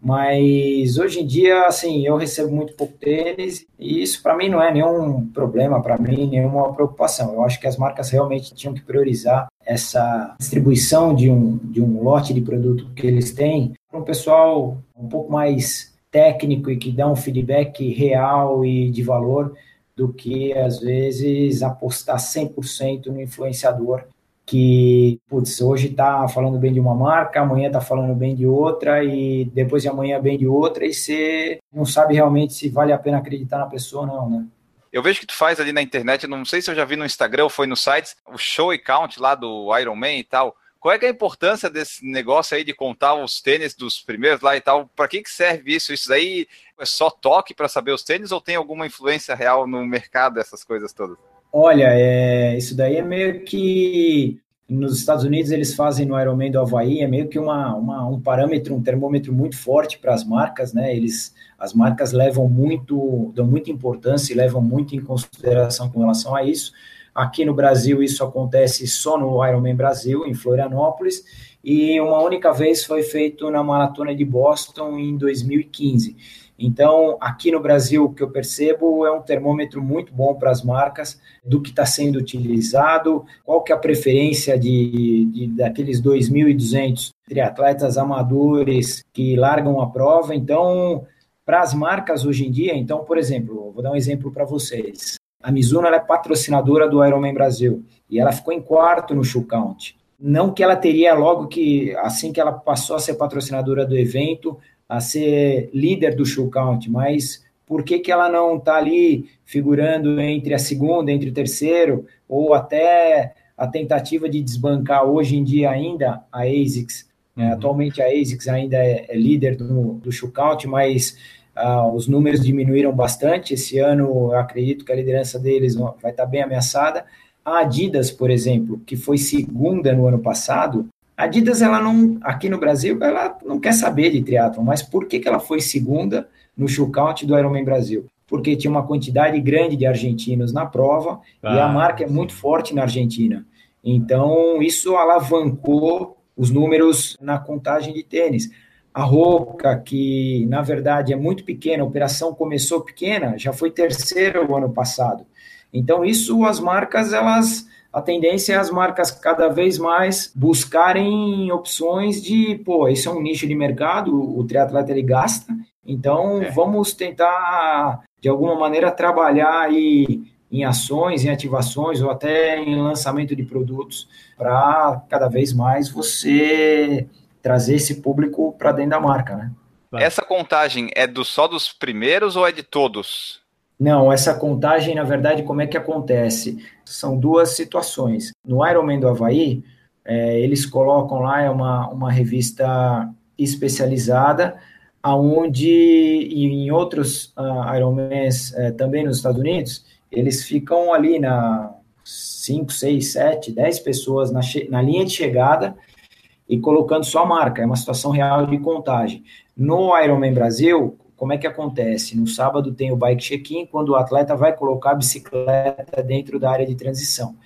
Mas hoje em dia, assim, eu recebo muito pouco tênis e isso para mim não é nenhum problema, para mim, nenhuma preocupação. Eu acho que as marcas realmente tinham que priorizar essa distribuição de um, de um lote de produto que eles têm para um pessoal um pouco mais técnico e que dá um feedback real e de valor do que, às vezes, apostar 100% no influenciador que, putz, hoje está falando bem de uma marca, amanhã está falando bem de outra e depois de amanhã bem de outra e você não sabe realmente se vale a pena acreditar na pessoa ou não, né? Eu vejo que tu faz ali na internet, não sei se eu já vi no Instagram ou foi no sites, o show e count lá do Iron Man e tal. Qual é, é a importância desse negócio aí de contar os tênis dos primeiros lá e tal? Para que, que serve isso? Isso aí é só toque para saber os tênis ou tem alguma influência real no mercado dessas coisas todas? Olha, é, isso daí é meio que nos Estados Unidos eles fazem no Ironman do Havaí, é meio que uma, uma um parâmetro, um termômetro muito forte para as marcas, né? Eles, as marcas levam muito, dão muita importância e levam muito em consideração com relação a isso. Aqui no Brasil isso acontece só no Ironman Brasil, em Florianópolis, e uma única vez foi feito na Maratona de Boston em 2015. Então, aqui no Brasil, o que eu percebo é um termômetro muito bom para as marcas do que está sendo utilizado, qual que é a preferência de, de daqueles 2.200 triatletas amadores que largam a prova. Então, para as marcas hoje em dia, então, por exemplo, vou dar um exemplo para vocês. A Mizuno é patrocinadora do Ironman Brasil e ela ficou em quarto no shoe count. Não que ela teria logo que, assim que ela passou a ser patrocinadora do evento, a ser líder do show count, mas por que, que ela não está ali figurando entre a segunda, entre o terceiro, ou até a tentativa de desbancar hoje em dia ainda a ASICS? Uhum. atualmente a ASICS ainda é, é líder do, do show count, mas uh, os números diminuíram bastante. Esse ano eu acredito que a liderança deles vai estar tá bem ameaçada. A Adidas, por exemplo, que foi segunda no ano passado, a Adidas, ela não, aqui no Brasil, ela não quer saber de triatlon, mas por que, que ela foi segunda no shootout do Ironman Brasil? Porque tinha uma quantidade grande de argentinos na prova ah, e a ah, marca é muito forte na Argentina. Então, isso alavancou os números na contagem de tênis. A Roca, que na verdade é muito pequena, a operação começou pequena, já foi terceira o ano passado. Então, isso as marcas, elas a tendência é as marcas cada vez mais buscarem opções de, pô, isso é um nicho de mercado, o triatleta ele gasta, então é. vamos tentar, de alguma maneira, trabalhar aí em ações, em ativações ou até em lançamento de produtos para cada vez mais você trazer esse público para dentro da marca, né? Essa contagem é do só dos primeiros ou é de todos? Não, essa contagem, na verdade, como é que acontece? São duas situações. No Ironman do Havaí, é, eles colocam lá é uma, uma revista especializada, aonde e em outros uh, Ironmans é, também nos Estados Unidos, eles ficam ali na 5, 6, 7, 10 pessoas na, na linha de chegada e colocando sua marca. É uma situação real de contagem. No Ironman Brasil, como é que acontece? No sábado tem o bike check-in, quando o atleta vai colocar a bicicleta dentro da área de transição.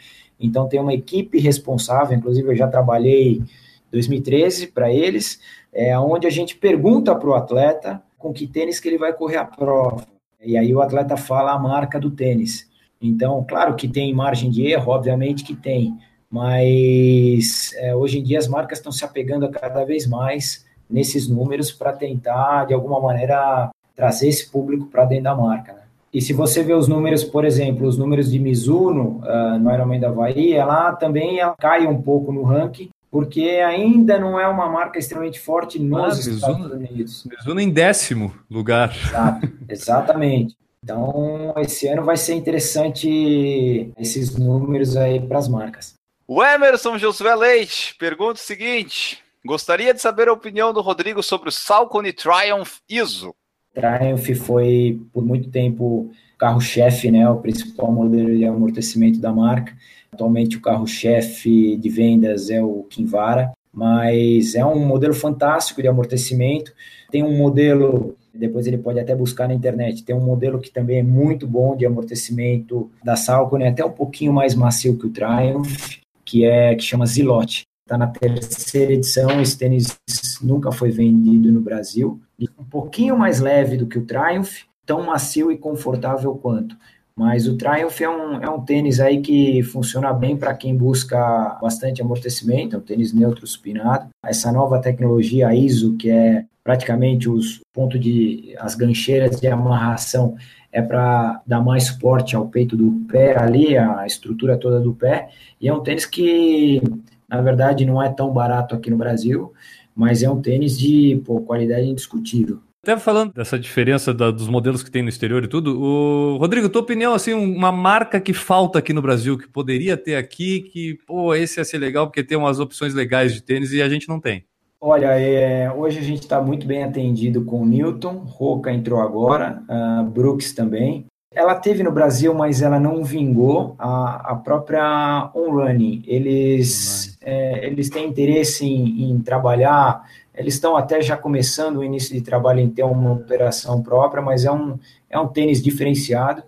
Então tem uma equipe responsável, inclusive eu já trabalhei em 2013 para eles, é onde a gente pergunta para o atleta com que tênis que ele vai correr a prova. E aí o atleta fala a marca do tênis. Então, claro que tem margem de erro, obviamente que tem, mas é, hoje em dia as marcas estão se apegando cada vez mais nesses números para tentar, de alguma maneira, trazer esse público para dentro da marca. Né? E se você vê os números, por exemplo, os números de Mizuno uh, no Ironman da Havaí, ela também ela cai um pouco no ranking, porque ainda não é uma marca extremamente forte nos ah, Estados Mizuno, Unidos. Mizuno em décimo lugar. Exato, exatamente. Então, esse ano vai ser interessante esses números aí para as marcas. O Emerson Josué Leite pergunta o seguinte: Gostaria de saber a opinião do Rodrigo sobre o Salcone Triumph ISO. Triumph foi por muito tempo carro-chefe, né, o principal modelo de amortecimento da marca. Atualmente o carro-chefe de vendas é o Kinvara, mas é um modelo fantástico de amortecimento. Tem um modelo, depois ele pode até buscar na internet, tem um modelo que também é muito bom de amortecimento da Salcone, é até um pouquinho mais macio que o Triumph, que é que chama Zilote. Está na terceira edição, esse tênis nunca foi vendido no Brasil. Um pouquinho mais leve do que o Triumph, tão macio e confortável quanto. Mas o Triumph é um, é um tênis aí que funciona bem para quem busca bastante amortecimento, é um tênis neutro supinado. Essa nova tecnologia ISO, que é praticamente os pontos de as gancheiras de amarração é para dar mais suporte ao peito do pé ali, a estrutura toda do pé. E é um tênis que, na verdade, não é tão barato aqui no Brasil, mas é um tênis de pô, qualidade indiscutível. Até falando dessa diferença da, dos modelos que tem no exterior e tudo, o Rodrigo, tua opinião, assim, uma marca que falta aqui no Brasil, que poderia ter aqui, que, pô, esse ia ser legal porque tem umas opções legais de tênis e a gente não tem. Olha, é, hoje a gente está muito bem atendido com o Newton, Roca entrou agora, uh, Brooks também. Ela teve no Brasil, mas ela não vingou a, a própria On Running. Eles, é, eles têm interesse em, em trabalhar eles estão até já começando o início de trabalho em ter uma operação própria, mas é um, é um tênis diferenciado,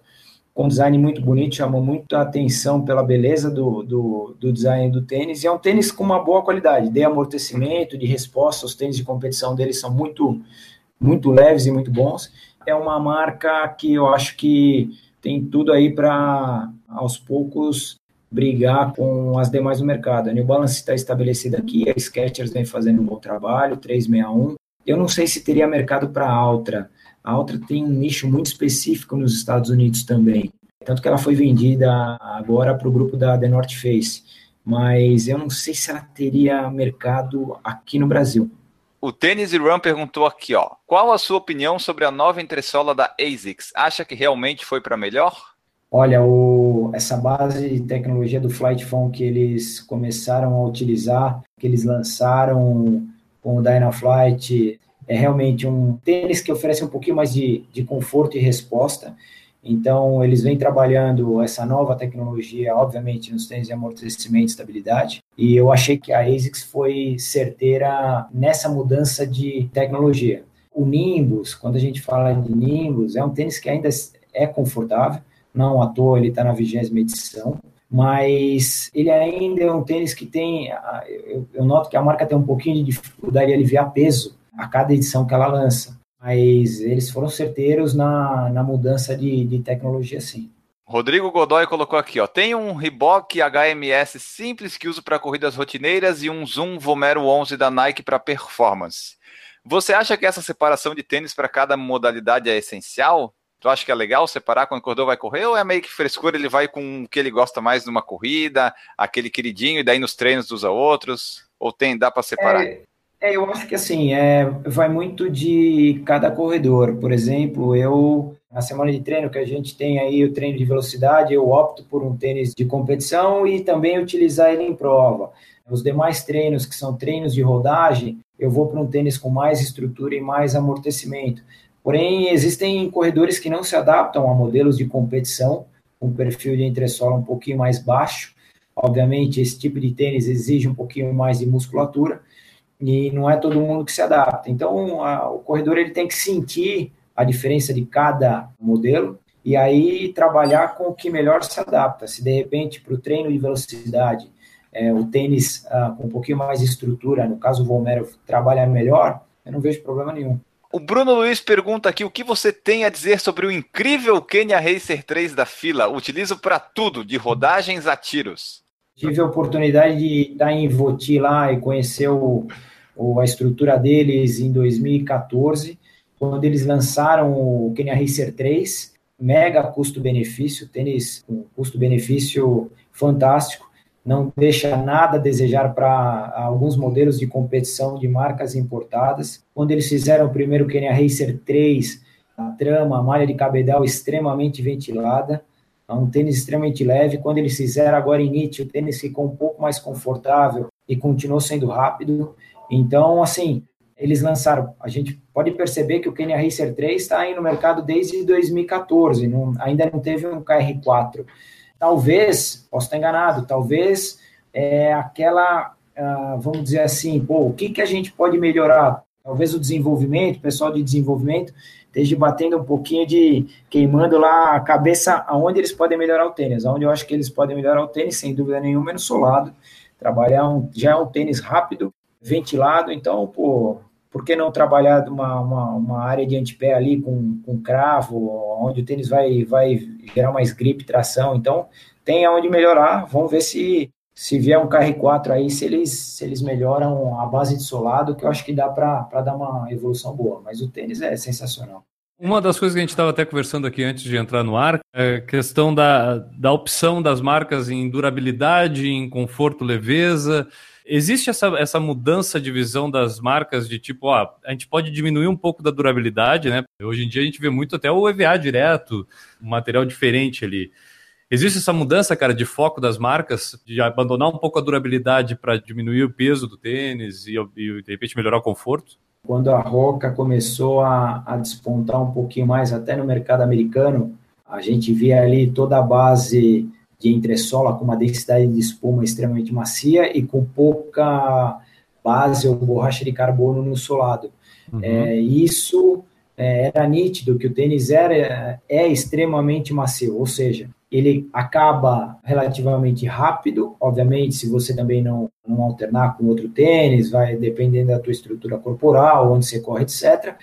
com design muito bonito, chamou muito a atenção pela beleza do, do, do, design do tênis, e é um tênis com uma boa qualidade, de amortecimento, de resposta, os tênis de competição deles são muito, muito leves e muito bons. É uma marca que eu acho que tem tudo aí para, aos poucos, brigar com as demais do mercado. A New Balance está estabelecida aqui, a Skechers vem fazendo um bom trabalho, 361. Eu não sei se teria mercado para a Altra. A Altra tem um nicho muito específico nos Estados Unidos também. Tanto que ela foi vendida agora para o grupo da The North Face. Mas eu não sei se ela teria mercado aqui no Brasil. O Tênis Run perguntou aqui, ó. Qual a sua opinião sobre a nova entressola da ASICS? Acha que realmente foi para melhor? Olha, o, essa base de tecnologia do Flight Phone que eles começaram a utilizar, que eles lançaram com o Dynaflight, é realmente um tênis que oferece um pouquinho mais de, de conforto e resposta. Então, eles vêm trabalhando essa nova tecnologia, obviamente, nos tênis de amortecimento e estabilidade. E eu achei que a ASICS foi certeira nessa mudança de tecnologia. O Nimbus, quando a gente fala de Nimbus, é um tênis que ainda é confortável, não à toa ele está na vigésima edição, mas ele ainda é um tênis que tem, eu, noto que a marca tem um pouquinho de dificuldade de aliviar peso a cada edição que ela lança, mas eles foram certeiros na, na mudança de, de tecnologia, sim. Rodrigo Godoy colocou aqui, ó. Tem um Reebok HMS simples que uso para corridas rotineiras e um Zoom Vomero 11 da Nike para performance. Você acha que essa separação de tênis para cada modalidade é essencial? Tu acha que é legal separar quando o corredor vai correr ou é meio que frescura, ele vai com o que ele gosta mais numa corrida, aquele queridinho, e daí nos treinos usa outros? Ou tem, dá para separar? É, é, eu acho que assim, é, vai muito de cada corredor. Por exemplo, eu, na semana de treino que a gente tem aí, o treino de velocidade, eu opto por um tênis de competição e também utilizar ele em prova. Os demais treinos, que são treinos de rodagem, eu vou para um tênis com mais estrutura e mais amortecimento. Porém, existem corredores que não se adaptam a modelos de competição, com perfil de entressola um pouquinho mais baixo. Obviamente, esse tipo de tênis exige um pouquinho mais de musculatura e não é todo mundo que se adapta. Então, a, o corredor ele tem que sentir a diferença de cada modelo e aí trabalhar com o que melhor se adapta. Se de repente para o treino de velocidade é, o tênis ah, com um pouquinho mais de estrutura, no caso o Volmero, trabalha melhor, eu não vejo problema nenhum. O Bruno Luiz pergunta aqui o que você tem a dizer sobre o incrível Kenya Racer 3 da fila. Utilizo para tudo, de rodagens a tiros. Tive a oportunidade de estar em Voti lá e conhecer o, o, a estrutura deles em 2014, quando eles lançaram o Kenya Racer 3, mega custo-benefício, tênis com custo-benefício fantástico não deixa nada a desejar para alguns modelos de competição de marcas importadas. Quando eles fizeram o primeiro Kenya Racer 3, a trama, a malha de cabedal extremamente ventilada, é um tênis extremamente leve. Quando eles fizeram agora em Nietzsche, o tênis ficou um pouco mais confortável e continuou sendo rápido. Então, assim, eles lançaram. A gente pode perceber que o Kenya Racer 3 está aí no mercado desde 2014, não, ainda não teve um KR4. Talvez, posso estar enganado, talvez é, aquela ah, vamos dizer assim, pô, o que, que a gente pode melhorar? Talvez o desenvolvimento, o pessoal de desenvolvimento esteja batendo um pouquinho de queimando lá a cabeça aonde eles podem melhorar o tênis. Onde eu acho que eles podem melhorar o tênis, sem dúvida nenhuma, é no solado. Trabalhar um, já é um tênis rápido, ventilado, então, pô, por que não trabalhar uma, uma, uma área de antepé ali com, com cravo, onde o tênis vai, vai gerar mais grip, tração? Então, tem aonde melhorar. Vamos ver se se vier um KR4 aí, se eles, se eles melhoram a base de solado, que eu acho que dá para dar uma evolução boa. Mas o tênis é sensacional. Uma das coisas que a gente estava até conversando aqui antes de entrar no ar é a questão da, da opção das marcas em durabilidade, em conforto, leveza. Existe essa, essa mudança de visão das marcas de tipo, ó, a gente pode diminuir um pouco da durabilidade, né? Hoje em dia a gente vê muito até o EVA direto, um material diferente ali. Existe essa mudança, cara, de foco das marcas, de abandonar um pouco a durabilidade para diminuir o peso do tênis e, e, de repente, melhorar o conforto? Quando a Roca começou a, a despontar um pouquinho mais, até no mercado americano, a gente via ali toda a base de entressola com uma densidade de espuma extremamente macia e com pouca base ou borracha de carbono no solado. Uhum. É, isso é, era nítido que o tênis era, é extremamente macio, ou seja, ele acaba relativamente rápido, obviamente, se você também não, não alternar com outro tênis, vai dependendo da tua estrutura corporal, onde você corre, etc.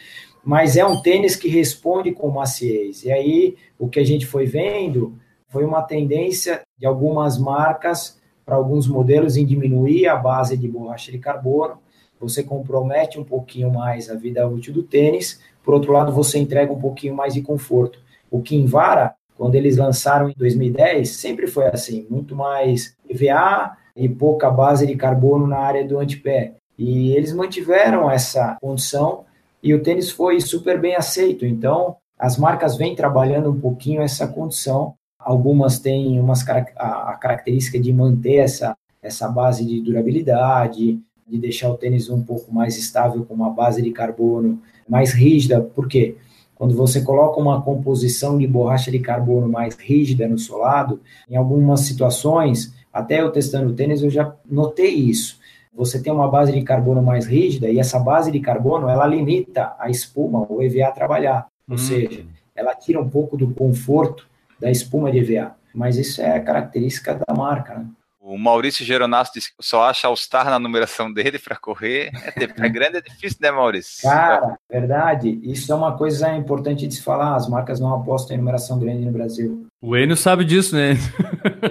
Mas é um tênis que responde com maciez. E aí, o que a gente foi vendo foi uma tendência de algumas marcas para alguns modelos em diminuir a base de borracha de carbono. Você compromete um pouquinho mais a vida útil do tênis. Por outro lado, você entrega um pouquinho mais de conforto. O Kinvara quando eles lançaram em 2010, sempre foi assim, muito mais EVA e pouca base de carbono na área do antepé. E eles mantiveram essa condição e o tênis foi super bem aceito. Então, as marcas vêm trabalhando um pouquinho essa condição. Algumas têm umas, a, característica de manter essa, essa base de durabilidade, de deixar o tênis um pouco mais estável com uma base de carbono mais rígida. Por quê? Quando você coloca uma composição de borracha de carbono mais rígida no solado, em algumas situações, até eu testando o tênis, eu já notei isso. Você tem uma base de carbono mais rígida e essa base de carbono, ela limita a espuma, o EVA, a trabalhar. Ou hum. seja, ela tira um pouco do conforto da espuma de EVA. Mas isso é característica da marca, né? O Maurício Geronasso disse que só acha All-Star na numeração dele para correr. É, é grande, é difícil, né, Maurício? Cara, verdade. Isso é uma coisa importante de se falar. As marcas não apostam em numeração grande no Brasil. O Enio sabe disso, né?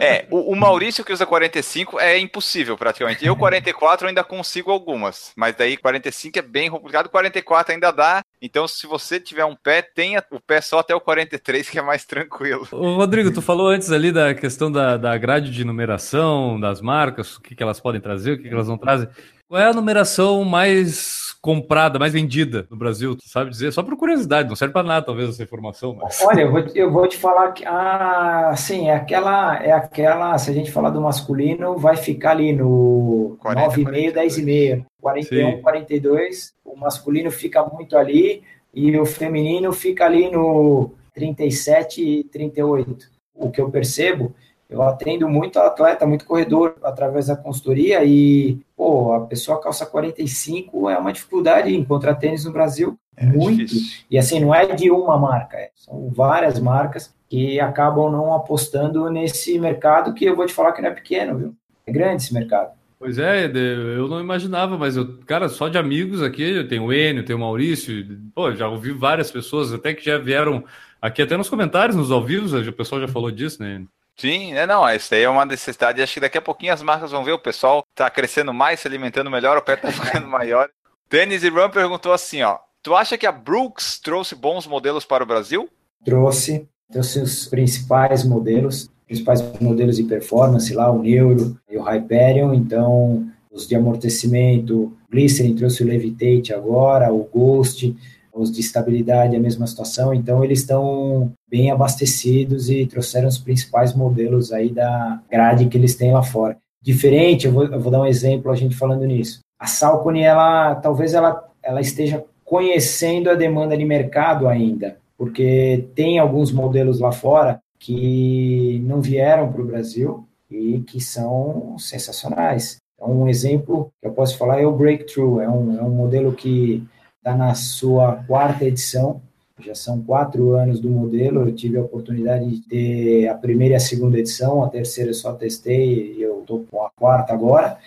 É, o, o, Maurício que usa 45 é impossível praticamente. Eu 44 ainda consigo algumas, mas daí 45 é bem complicado, 44 ainda dá. Então, se você tiver um pé, tenha o pé só até o 43, que é mais tranquilo. Ô, Rodrigo, tu falou antes ali da questão da, da grade de numeração, das marcas, o que, que elas podem trazer, o que, que elas não trazem. Qual é a numeração mais comprada, mais vendida no Brasil? Tu sabe dizer? Só por curiosidade, não serve para nada, talvez, essa informação. Mas... Olha, eu vou, eu vou te falar que, ah, sim, é aquela, é aquela, se a gente falar do masculino, vai ficar ali no 9,5, 10,5, 41, sim. 42. O masculino fica muito ali e o feminino fica ali no 37 e 38. O que eu percebo eu atendo muito atleta, muito corredor através da consultoria e, pô, a pessoa calça 45 é uma dificuldade encontrar tênis no Brasil. É muito. Difícil. E assim, não é de uma marca, é, são várias marcas que acabam não apostando nesse mercado que eu vou te falar que não é pequeno, viu? É grande esse mercado. Pois é, eu não imaginava, mas eu, cara, só de amigos aqui, eu tenho o Enio, tenho o Maurício, pô, já ouvi várias pessoas até que já vieram aqui até nos comentários, nos ao vivo, o pessoal já falou disso, né? Sim, é não, isso aí é uma necessidade. Acho que daqui a pouquinho as marcas vão ver o pessoal tá crescendo mais, se alimentando melhor, o pé tá ficando maior. Tênis e perguntou assim, ó. Tu acha que a Brooks trouxe bons modelos para o Brasil? Trouxe, trouxe os principais modelos, principais modelos de performance lá, o Neuro e o Hyperion, então os de amortecimento, Glycerin trouxe o Levitate agora, o Ghost, os de estabilidade a mesma situação, então eles estão bem abastecidos e trouxeram os principais modelos aí da grade que eles têm lá fora. Diferente, eu vou, eu vou dar um exemplo a gente falando nisso. A Salcone, ela talvez ela, ela esteja conhecendo a demanda de mercado ainda, porque tem alguns modelos lá fora que não vieram para o Brasil e que são sensacionais. Então, um exemplo que eu posso falar é o Breakthrough, é um, é um modelo que está na sua quarta edição, já são quatro anos do modelo, eu tive a oportunidade de ter a primeira e a segunda edição, a terceira eu só testei e eu estou com a quarta agora,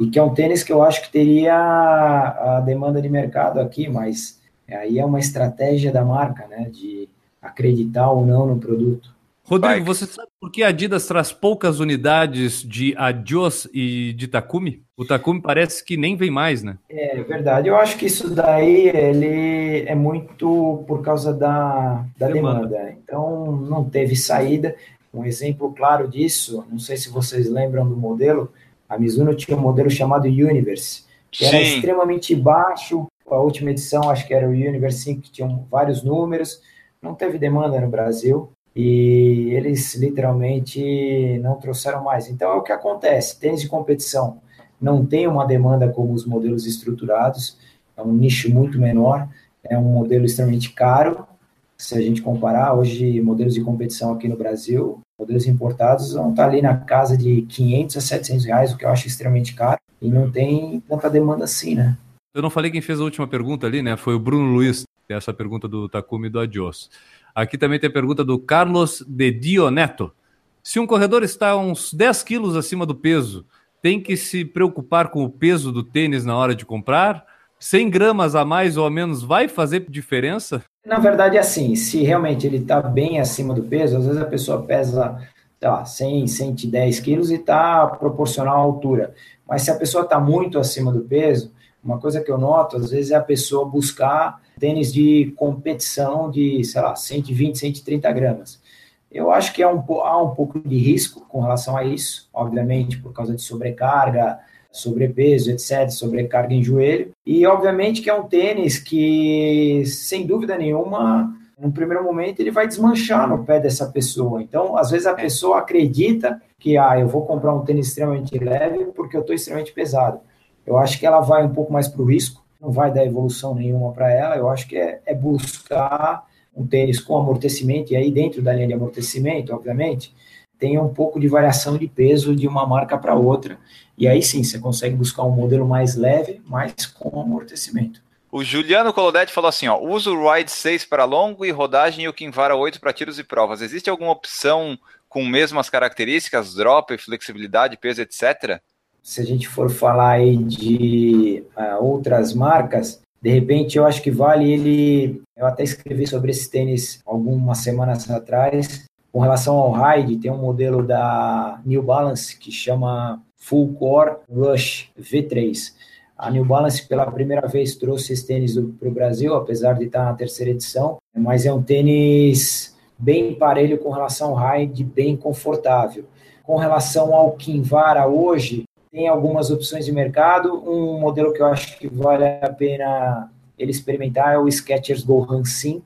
e que é um tênis que eu acho que teria a demanda de mercado aqui, mas aí é uma estratégia da marca, né, de acreditar ou não no produto. Rodrigo, você sabe por que a Adidas traz poucas unidades de Adios e de Takumi? O Takumi parece que nem vem mais, né? É verdade. Eu acho que isso daí ele é muito por causa da, da demanda. demanda. Então não teve saída. Um exemplo claro disso, não sei se vocês lembram do modelo, a Mizuno tinha um modelo chamado Universe, que Sim. era extremamente baixo. A última edição, acho que era o Universe 5, que tinha vários números. Não teve demanda no Brasil e eles literalmente não trouxeram mais. Então é o que acontece: tênis de competição não tem uma demanda como os modelos estruturados, é um nicho muito menor, é um modelo extremamente caro. Se a gente comparar hoje modelos de competição aqui no Brasil, modelos importados vão estar ali na casa de 500 a 700 reais, o que eu acho extremamente caro, e não tem tanta demanda assim, né? Eu não falei quem fez a última pergunta ali, né? Foi o Bruno Luiz, essa pergunta do Takumi do Adios. Aqui também tem a pergunta do Carlos de Dioneto. Se um corredor está uns 10 quilos acima do peso, tem que se preocupar com o peso do tênis na hora de comprar? 100 gramas a mais ou a menos vai fazer diferença? Na verdade, é assim, se realmente ele está bem acima do peso, às vezes a pessoa pesa, lá, 100, 110 quilos e está proporcional à altura. Mas se a pessoa está muito acima do peso, uma coisa que eu noto, às vezes, é a pessoa buscar tênis de competição de, sei lá, 120, 130 gramas. Eu acho que é um, há um pouco de risco com relação a isso, obviamente, por causa de sobrecarga, sobrepeso, etc., sobrecarga em joelho. E, obviamente, que é um tênis que, sem dúvida nenhuma, no primeiro momento, ele vai desmanchar no pé dessa pessoa. Então, às vezes, a é. pessoa acredita que, ah, eu vou comprar um tênis extremamente leve porque eu estou extremamente pesado. Eu acho que ela vai um pouco mais para o risco, não vai dar evolução nenhuma para ela. Eu acho que é, é, buscar um tênis com amortecimento, e aí dentro da linha de amortecimento, obviamente, tem um pouco de variação de peso de uma marca para outra. E aí sim, você consegue buscar um modelo mais leve, mas com amortecimento. O Juliano Colodetti falou assim: ó, uso o Ride 6 para longo e rodagem e o Kinvara 8 para tiros e provas. Existe alguma opção com mesmas características, drop, flexibilidade, peso, etc? Se a gente for falar aí de uh, outras marcas, de repente eu acho que vale ele. Eu até escrevi sobre esse tênis algumas semanas atrás. Com relação ao ride, tem um modelo da New Balance que chama Full Core Rush V3. A New Balance, pela primeira vez, trouxe esse tênis para o Brasil, apesar de estar na terceira edição, mas é um tênis bem parelho com relação ao ride, bem confortável. Com relação ao Kinvara hoje, tem algumas opções de mercado. Um modelo que eu acho que vale a pena ele experimentar é o Skechers Gohan 5,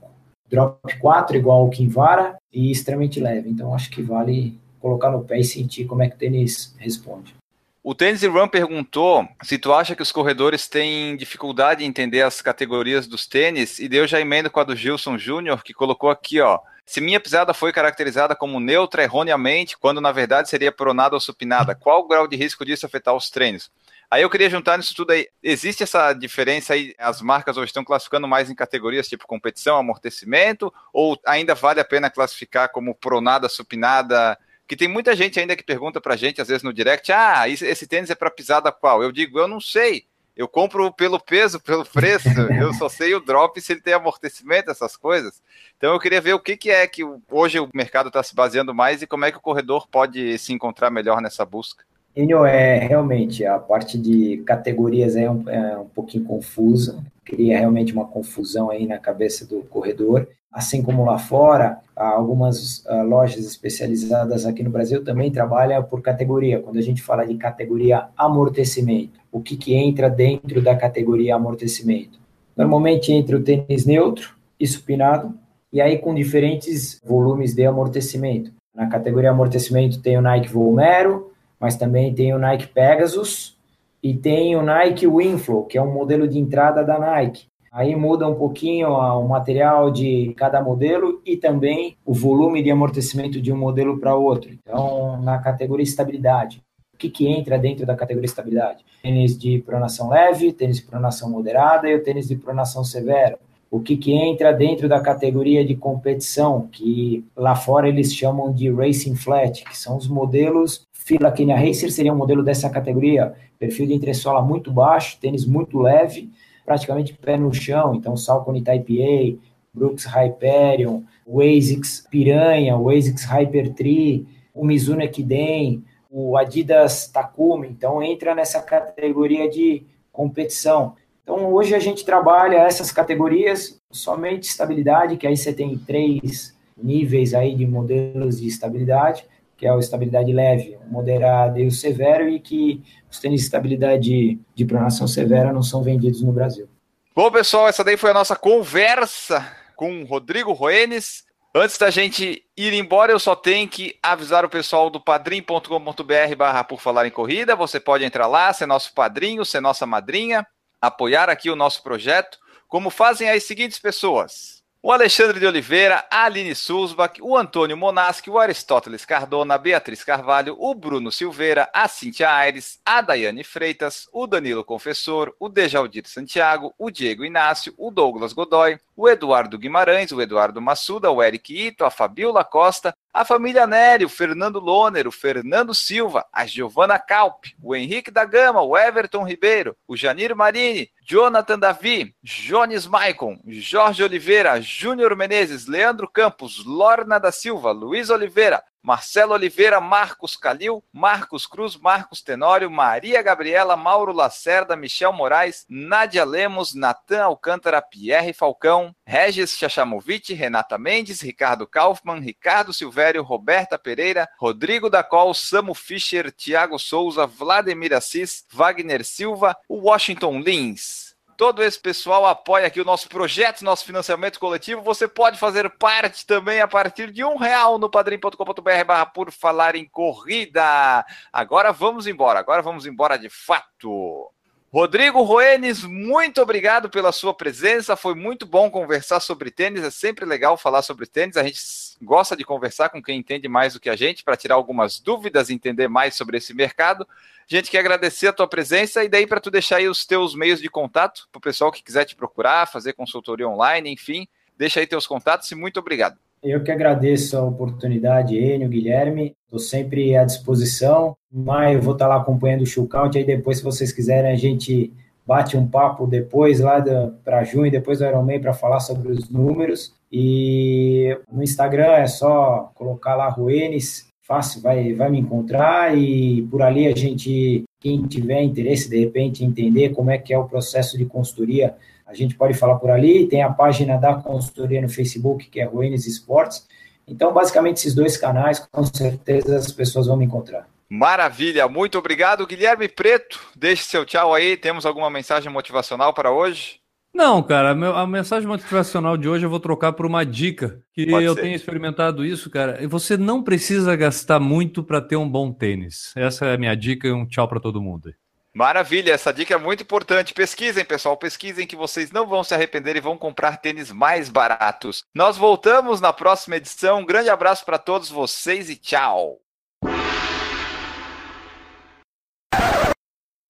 drop 4 igual ao Kinvara e extremamente leve. Então acho que vale colocar no pé e sentir como é que o tênis responde. O Tênis Run perguntou se tu acha que os corredores têm dificuldade em entender as categorias dos tênis, e deu já emenda com a do Gilson Júnior, que colocou aqui, ó. Se minha pisada foi caracterizada como neutra erroneamente, quando na verdade seria pronada ou supinada, qual o grau de risco disso afetar os treinos? Aí eu queria juntar nisso tudo aí. Existe essa diferença aí? As marcas hoje estão classificando mais em categorias tipo competição, amortecimento, ou ainda vale a pena classificar como pronada, supinada? Que tem muita gente ainda que pergunta pra gente, às vezes no direct, ah, esse tênis é para pisada qual? Eu digo, eu não sei. Eu compro pelo peso, pelo preço, eu só sei o drop se ele tem amortecimento, essas coisas. Então eu queria ver o que, que é que hoje o mercado está se baseando mais e como é que o corredor pode se encontrar melhor nessa busca. Enio, é realmente a parte de categorias é um, é um pouquinho confusa, cria realmente uma confusão aí na cabeça do corredor. Assim como lá fora, algumas uh, lojas especializadas aqui no Brasil também trabalham por categoria. Quando a gente fala de categoria amortecimento, o que, que entra dentro da categoria amortecimento? Normalmente entra o tênis neutro e supinado, e aí com diferentes volumes de amortecimento. Na categoria amortecimento tem o Nike Volmero, mas também tem o Nike Pegasus e tem o Nike Winflow, que é um modelo de entrada da Nike. Aí muda um pouquinho o material de cada modelo e também o volume de amortecimento de um modelo para outro. Então, na categoria estabilidade, que, que entra dentro da categoria estabilidade? Tênis de pronação leve, tênis de pronação moderada e o tênis de pronação severa. O que, que entra dentro da categoria de competição, que lá fora eles chamam de Racing Flat, que são os modelos Fila Kenya Racer seria um modelo dessa categoria, perfil de entressola muito baixo, tênis muito leve, praticamente pé no chão, então Salcone Type A, Brooks Hyperion, o ASICS Piranha, o ASICS Hyper Tree, o Mizuno Ekiden, o Adidas Takumi, então entra nessa categoria de competição. Então hoje a gente trabalha essas categorias, somente estabilidade, que aí você tem três níveis aí de modelos de estabilidade, que é a estabilidade leve, o moderado e o severo, e que os tênis de estabilidade de pronação severa não são vendidos no Brasil. Bom, pessoal, essa daí foi a nossa conversa com Rodrigo Roenes. Antes da gente ir embora, eu só tenho que avisar o pessoal do padrim.com.br barra por falar em corrida. Você pode entrar lá, ser nosso padrinho, ser nossa madrinha, apoiar aqui o nosso projeto, como fazem as seguintes pessoas. O Alexandre de Oliveira, a Aline Sulzbach, o Antônio Monaschi, o Aristóteles Cardona, a Beatriz Carvalho, o Bruno Silveira, a Cintia Aires, a Daiane Freitas, o Danilo Confessor, o Dejaldir Santiago, o Diego Inácio, o Douglas Godoy, o Eduardo Guimarães, o Eduardo Massuda, o Eric Ito, a Fabiola Costa, a família Nery, o Fernando Loner, o Fernando Silva, a Giovana Calp, o Henrique da Gama, o Everton Ribeiro, o Janir Marini, Jonathan Davi, Jones Maicon, Jorge Oliveira, Júnior Menezes, Leandro Campos, Lorna da Silva, Luiz Oliveira, Marcelo Oliveira, Marcos Calil, Marcos Cruz, Marcos Tenório, Maria Gabriela, Mauro Lacerda, Michel Moraes, Nádia Lemos, Natan Alcântara, Pierre Falcão, Regis Chachamovic, Renata Mendes, Ricardo Kaufmann, Ricardo Silvério, Roberta Pereira, Rodrigo Dacol, Samu Fischer, Tiago Souza, Vladimir Assis, Wagner Silva, Washington Lins todo esse pessoal apoia aqui o nosso projeto, nosso financiamento coletivo. Você pode fazer parte também a partir de um real no padrim.com.br por falar em corrida. Agora vamos embora, agora vamos embora de fato. Rodrigo Roenes, muito obrigado pela sua presença. Foi muito bom conversar sobre tênis. É sempre legal falar sobre tênis. A gente gosta de conversar com quem entende mais do que a gente para tirar algumas dúvidas entender mais sobre esse mercado. Gente quer agradecer a tua presença e daí para tu deixar aí os teus meios de contato para o pessoal que quiser te procurar, fazer consultoria online, enfim. Deixa aí teus contatos e muito obrigado. Eu que agradeço a oportunidade, Enio, Guilherme. Estou sempre à disposição. Mas eu vou estar lá acompanhando o shootout. Aí depois, se vocês quiserem, a gente bate um papo depois lá para junho, depois do Ironman, para falar sobre os números. E no Instagram é só colocar lá Ruenes, fácil, vai, vai me encontrar. E por ali a gente, quem tiver interesse, de repente, entender como é que é o processo de consultoria a gente pode falar por ali. Tem a página da consultoria no Facebook, que é Ruínes Esportes. Então, basicamente, esses dois canais, com certeza as pessoas vão me encontrar. Maravilha, muito obrigado, Guilherme Preto. Deixe seu tchau aí. Temos alguma mensagem motivacional para hoje? Não, cara, a mensagem motivacional de hoje eu vou trocar por uma dica que Pode eu ser. tenho experimentado isso, cara. Você não precisa gastar muito para ter um bom tênis. Essa é a minha dica e um tchau para todo mundo. Maravilha, essa dica é muito importante. Pesquisem, pessoal, pesquisem que vocês não vão se arrepender e vão comprar tênis mais baratos. Nós voltamos na próxima edição. Um grande abraço para todos vocês e tchau.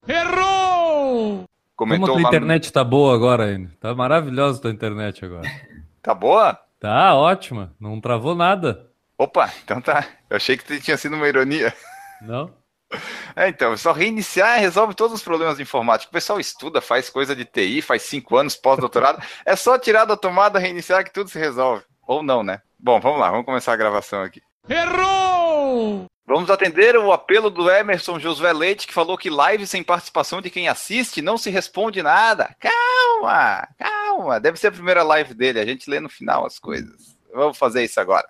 Errou! Comentou Como a tua internet tá boa agora, ainda. Tá maravilhosa a tua internet agora. tá boa? Tá ótima, não travou nada. Opa, então tá. Eu achei que tinha sido uma ironia. Não? É, então, só reiniciar resolve todos os problemas de informática. O pessoal estuda, faz coisa de TI, faz cinco anos pós-doutorado. é só tirar da tomada, reiniciar que tudo se resolve. Ou não, né? Bom, vamos lá, vamos começar a gravação aqui. Errou! Vamos atender o apelo do Emerson Josué Leite, que falou que live sem participação de quem assiste não se responde nada. Calma, calma. Deve ser a primeira live dele, a gente lê no final as coisas. Vamos fazer isso agora.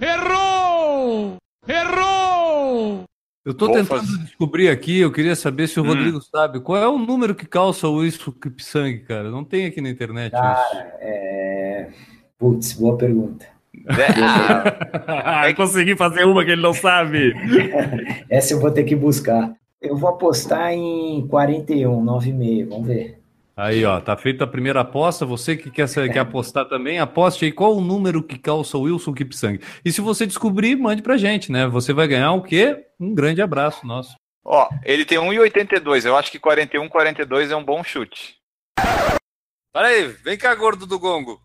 Errou! Errou! Eu estou tentando fazer... descobrir aqui, eu queria saber se o hum. Rodrigo sabe qual é o número que calça o isso sangue, cara. Não tem aqui na internet cara, isso. É... Putz, boa pergunta. É, é... Consegui fazer uma que ele não sabe. Essa eu vou ter que buscar. Eu vou apostar em 41, 9,5, vamos ver. Aí, ó, tá feita a primeira aposta. Você que quer, quer apostar também, aposte aí qual o número que calça o Wilson Kipsang. E se você descobrir, mande pra gente, né? Você vai ganhar o quê? Um grande abraço nosso. Ó, ele tem 1,82. Eu acho que 41, 42 é um bom chute. Para aí, vem cá, gordo do gongo.